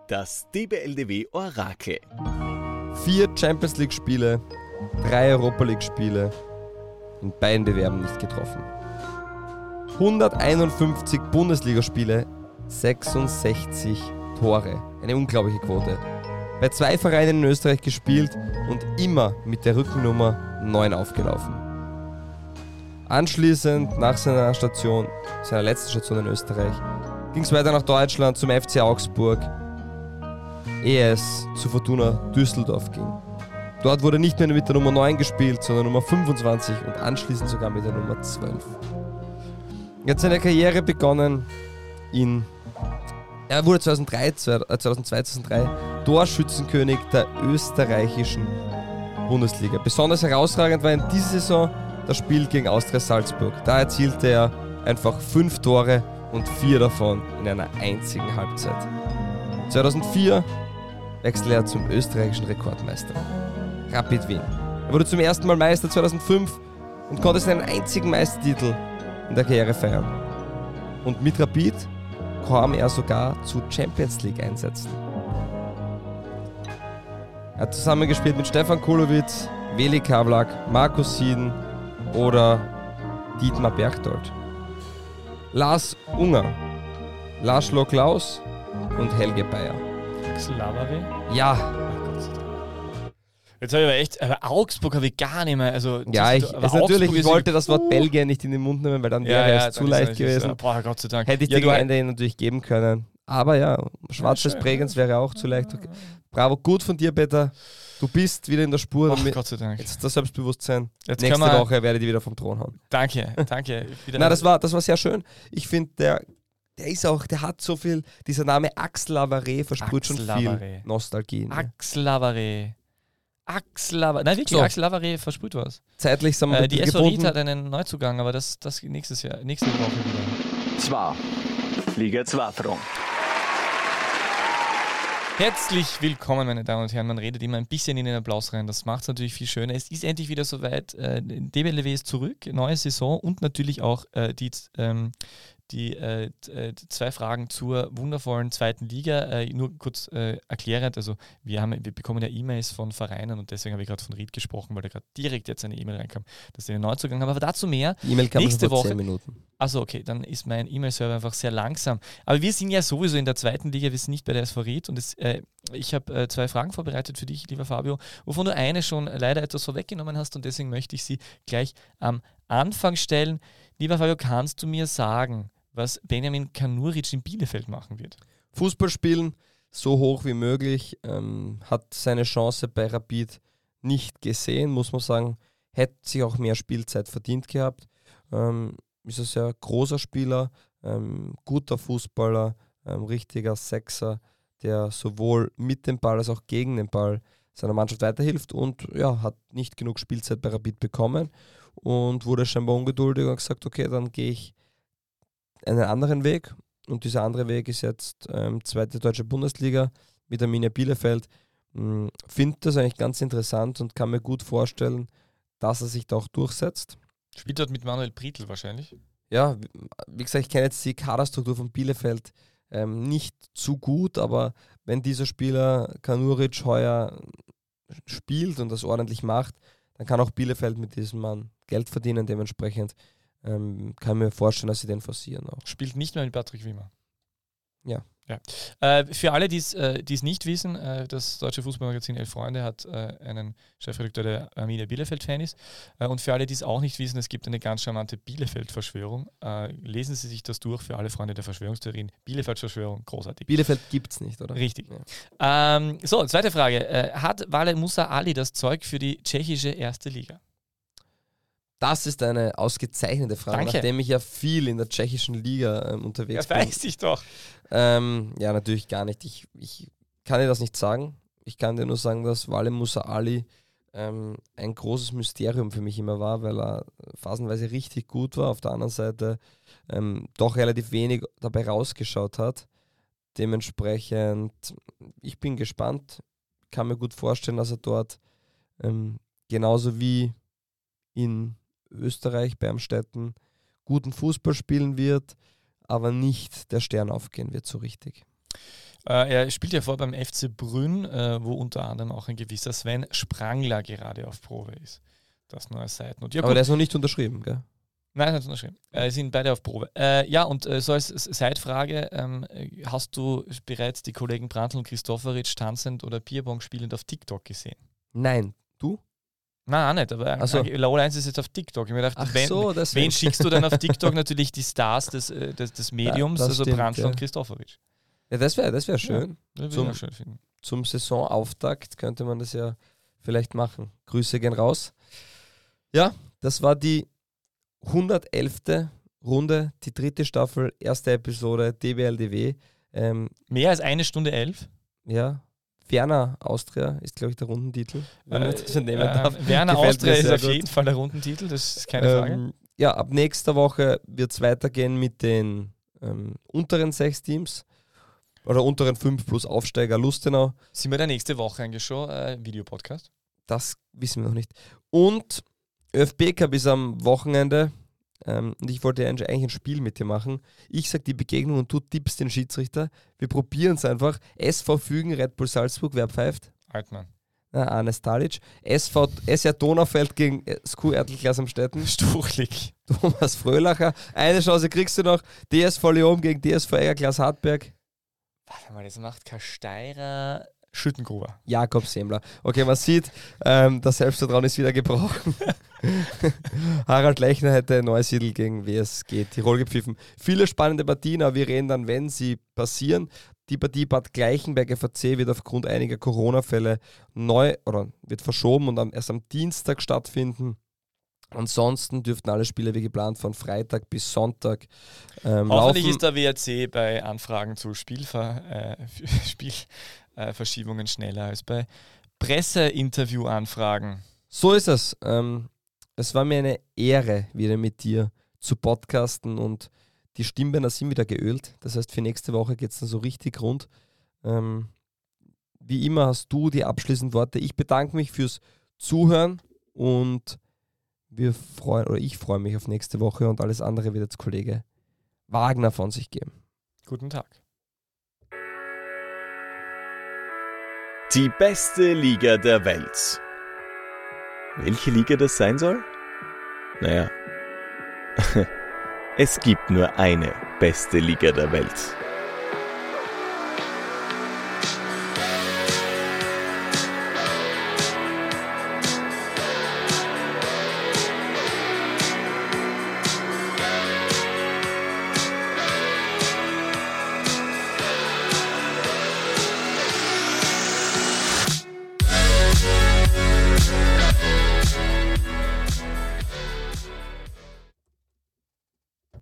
Das DBLDW Orakel. Vier Champions League Spiele, drei Europa League Spiele, in beiden Bewerben nicht getroffen. 151 Bundesligaspiele, 66 Tore. Eine unglaubliche Quote. Bei zwei Vereinen in Österreich gespielt und immer mit der Rückennummer 9 aufgelaufen. Anschließend, nach seiner Station, seiner letzten Station in Österreich, ging es weiter nach Deutschland zum FC Augsburg, ehe es zu Fortuna Düsseldorf ging. Dort wurde nicht mehr mit der Nummer 9 gespielt, sondern Nummer 25 und anschließend sogar mit der Nummer 12. Er hat seine Karriere begonnen in. Er wurde 2003, zwei- äh, 2002, 2003 Torschützenkönig der österreichischen Bundesliga. Besonders herausragend war in dieser Saison das Spiel gegen Austria Salzburg. Da erzielte er einfach fünf Tore und vier davon in einer einzigen Halbzeit. 2004 wechselte er zum österreichischen Rekordmeister, Rapid Wien. Er wurde zum ersten Mal Meister 2005 und konnte seinen einzigen Meistertitel in der Karriere feiern. Und mit Rapid kam er sogar zu Champions League Einsätzen. Er hat zusammengespielt mit Stefan Kulowitz, Veli Kavlak, Markus Sieden oder Dietmar Berchtold. Lars Unger, Laszlo Klaus und Helge Bayer. Slavare? Ja, Jetzt habe ich aber echt, aber Augsburg habe ich gar nicht mehr. Also ja, ich, es natürlich, ich ist- wollte das Wort Belgien nicht in den Mund nehmen, weil dann wäre es zu ist leicht gewesen. Boah, Gott sei Dank. Hätte ich ja, gegen Ende natürlich geben können. Aber ja, schwarzes schön, Prägens wäre auch zu leicht. Bravo, gut von dir, Peter. Du bist wieder in der Spur. Ach, Gott sei Dank. Jetzt das Selbstbewusstsein. Jetzt Nächste wir, Woche werde ich die wieder vom Thron hauen. Danke, danke. Nein, das war, das war sehr schön. Ich finde, der, der ist auch, der hat so viel, dieser Name Axel Lavare versprüht schon Axel viel Lavare. Nostalgie. Ne? Axel Lavare. Axel Lavare. Nein, wirklich, So. Axel Lavare versprüht was. Zeitlich sind wir Äh, die Ried gebunden. hat einen Neuzugang, aber das, das nächstes Jahr, nächste Woche wieder. Zwar. Liga 2 Front. Herzlich willkommen, meine Damen und Herren. Man redet immer ein bisschen in den Applaus rein. Das macht es natürlich viel schöner. Es ist endlich wieder soweit. Äh, DBLW ist zurück, neue Saison und natürlich auch äh, die, ähm, die äh, äh, zwei Fragen zur wundervollen zweiten Liga. Äh, nur kurz äh, erklärend, also wir, haben, wir bekommen ja E-Mails von Vereinen und deswegen habe ich gerade von Ried gesprochen, weil da gerade direkt jetzt eine E-Mail reinkam, dass sie einen Neuzugang haben. Aber dazu mehr. E-Mail kam nächste vor Woche- 10 Minuten. Also okay, dann ist mein E-Mail-Server einfach sehr langsam. Aber wir sind ja sowieso in der zweiten Liga, wir sind nicht bei der SV Ried und es, äh, ich habe äh, zwei Fragen vorbereitet für dich, lieber Fabio, wovon du eine schon leider etwas vorweggenommen hast und deswegen möchte ich sie gleich am Anfang stellen. Lieber Fabio, kannst du mir sagen, was Benjamin Kanuric in Bielefeld machen wird? Fußball spielen, so hoch wie möglich, ähm, hat seine Chance bei Rapid nicht gesehen, muss man sagen. Hätte sich auch mehr Spielzeit verdient gehabt. ähm, ist ein sehr großer Spieler, ähm, guter Fußballer, ähm, richtiger Sechser, der sowohl mit dem Ball als auch gegen den Ball seiner Mannschaft weiterhilft und ja, hat nicht genug Spielzeit bei Rapid bekommen und wurde scheinbar ungeduldig und gesagt, okay, dann gehe ich einen anderen Weg und dieser andere Weg ist jetzt ähm, zweite deutsche Bundesliga mit Arminia Bielefeld. Hm, Finde das eigentlich ganz interessant und kann mir gut vorstellen, dass er sich da auch durchsetzt. Spielt dort mit Manuel Prietl wahrscheinlich? Ja, wie gesagt, ich kenne jetzt die Kaderstruktur von Bielefeld ähm, nicht zu gut, aber wenn dieser Spieler Kanuric heuer spielt und das ordentlich macht, dann kann auch Bielefeld mit diesem Mann Geld verdienen. Dementsprechend ähm, kann mir vorstellen, dass sie den forcieren auch. Spielt nicht mehr mit Patrick Wimmer. Ja. ja. Äh, für alle, die es äh, nicht wissen, äh, das deutsche Fußballmagazin Elf Freunde hat äh, einen Chefredakteur, der Arminia Bielefeld-Fan ist. Äh, und für alle, die es auch nicht wissen, es gibt eine ganz charmante Bielefeld-Verschwörung. Äh, lesen Sie sich das durch für alle Freunde der Verschwörungstheorien. Bielefeld-Verschwörung, großartig. Bielefeld gibt es nicht, oder? Richtig. Ja. Ähm, so, zweite Frage. hat Wale Musa Ali das Zeug für die tschechische erste Liga? Das ist eine ausgezeichnete Frage, Danke. nachdem ich ja viel in der tschechischen Liga ähm, unterwegs ja, bin. weiß ich doch. Ähm, ja, natürlich gar nicht. Ich, ich kann dir das nicht sagen. Ich kann dir nur sagen, dass Wale Musa Ali ähm, ein großes Mysterium für mich immer war, weil er phasenweise richtig gut war. Auf der anderen Seite ähm, doch relativ wenig dabei rausgeschaut hat. Dementsprechend, ich bin gespannt. Kann mir gut vorstellen, dass er dort ähm, genauso wie in Österreich bei Amstetten guten Fußball spielen wird, aber nicht der Stern aufgehen wird so richtig. Äh, er spielt ja vor beim FC Brünn, äh, wo unter anderem auch ein gewisser Sven Sprangler gerade auf Probe ist. Das nur als Seiten. Ja, aber der ist noch nicht unterschrieben, gell? Nein, er ist unterschrieben. Äh, sind beide auf Probe. Äh, ja, und äh, so als Seitfrage, ähm, hast du bereits die Kollegen Brandl und Christofferitsch tanzend oder Bierbong spielend auf TikTok gesehen? Nein. Du? Nein, auch nicht, aber so. LOL 1 ist jetzt auf TikTok. Ich mir gedacht, Ach wenn, so, wen schickst du dann auf TikTok? Natürlich die Stars des, äh, des, des Mediums, Ja, das also stimmt, Brandl ja. und Christopherwitsch. Ja, das wäre das wär schön. Das würde ich Zum- schön finden. Zum Saisonauftakt könnte man das ja vielleicht machen. Grüße gehen raus. Ja, das war die 111. Runde, die dritte Staffel, erste Episode DBLDW. Ähm, Mehr als eine Stunde elf? ja, Werner Austria ist, glaube ich, der Rundentitel. Wenn man das so nehmen äh, darf. Werner Gefällt Austria ist auf gut. jeden Fall der Rundentitel, das ist keine Frage. Ähm, ja, ab nächster Woche wird es weitergehen mit den ähm, unteren sechs Teams. Oder unteren fünf plus Aufsteiger Lustenau. Sind wir da nächste Woche eigentlich schon äh, Videopodcast? Das wissen wir noch nicht. Und ÖFB Cup ist am Wochenende. Ähm, und ich wollte eigentlich ein Spiel mit dir machen. Ich sag die Begegnung und du tippst den Schiedsrichter. Wir probieren es einfach. SV Fügen, Red Bull Salzburg, wer pfeift? Altmann. Na, Arnes Talic. SV SR Donaufeld gegen SQ Erdelklass am Städten. Stuchlig. Thomas Fröhlacher. Eine Chance kriegst du noch. DSV Leon gegen DSV Egerklass Hartberg. Warte mal, das macht kein Steirer Schüttengruber. Jakob Semler. Okay, man sieht, ähm, das Selbstvertrauen ist wieder gebrochen. Harald Lechner hätte Neusiedl gegen WSG Tirol gepfiffen. Viele spannende Partien, aber wir reden dann, wenn sie passieren. Die Partie Bad Gleichenberg FAC wird aufgrund einiger Corona-Fälle neu oder wird verschoben und erst am Dienstag stattfinden. Ansonsten dürften alle Spiele wie geplant von Freitag bis Sonntag ähm, Hoffentlich laufen. ist der WRC bei Anfragen zu Spielver äh, Spielverschiebungen schneller als bei Presseinterview-Anfragen. So ist es. Ähm, es war mir eine Ehre, wieder mit dir zu podcasten und die Stimmbänder sind wieder geölt. Das heißt, für nächste Woche geht es dann so richtig rund. Ähm, wie immer hast du die abschließenden Worte. Ich bedanke mich fürs Zuhören und wir freuen, oder ich freue mich auf nächste Woche und alles andere wird jetzt Kollege Wagner von sich geben. Guten Tag. Die beste Liga der Welt. Welche Liga das sein soll? Naja, es gibt nur eine beste Liga der Welt.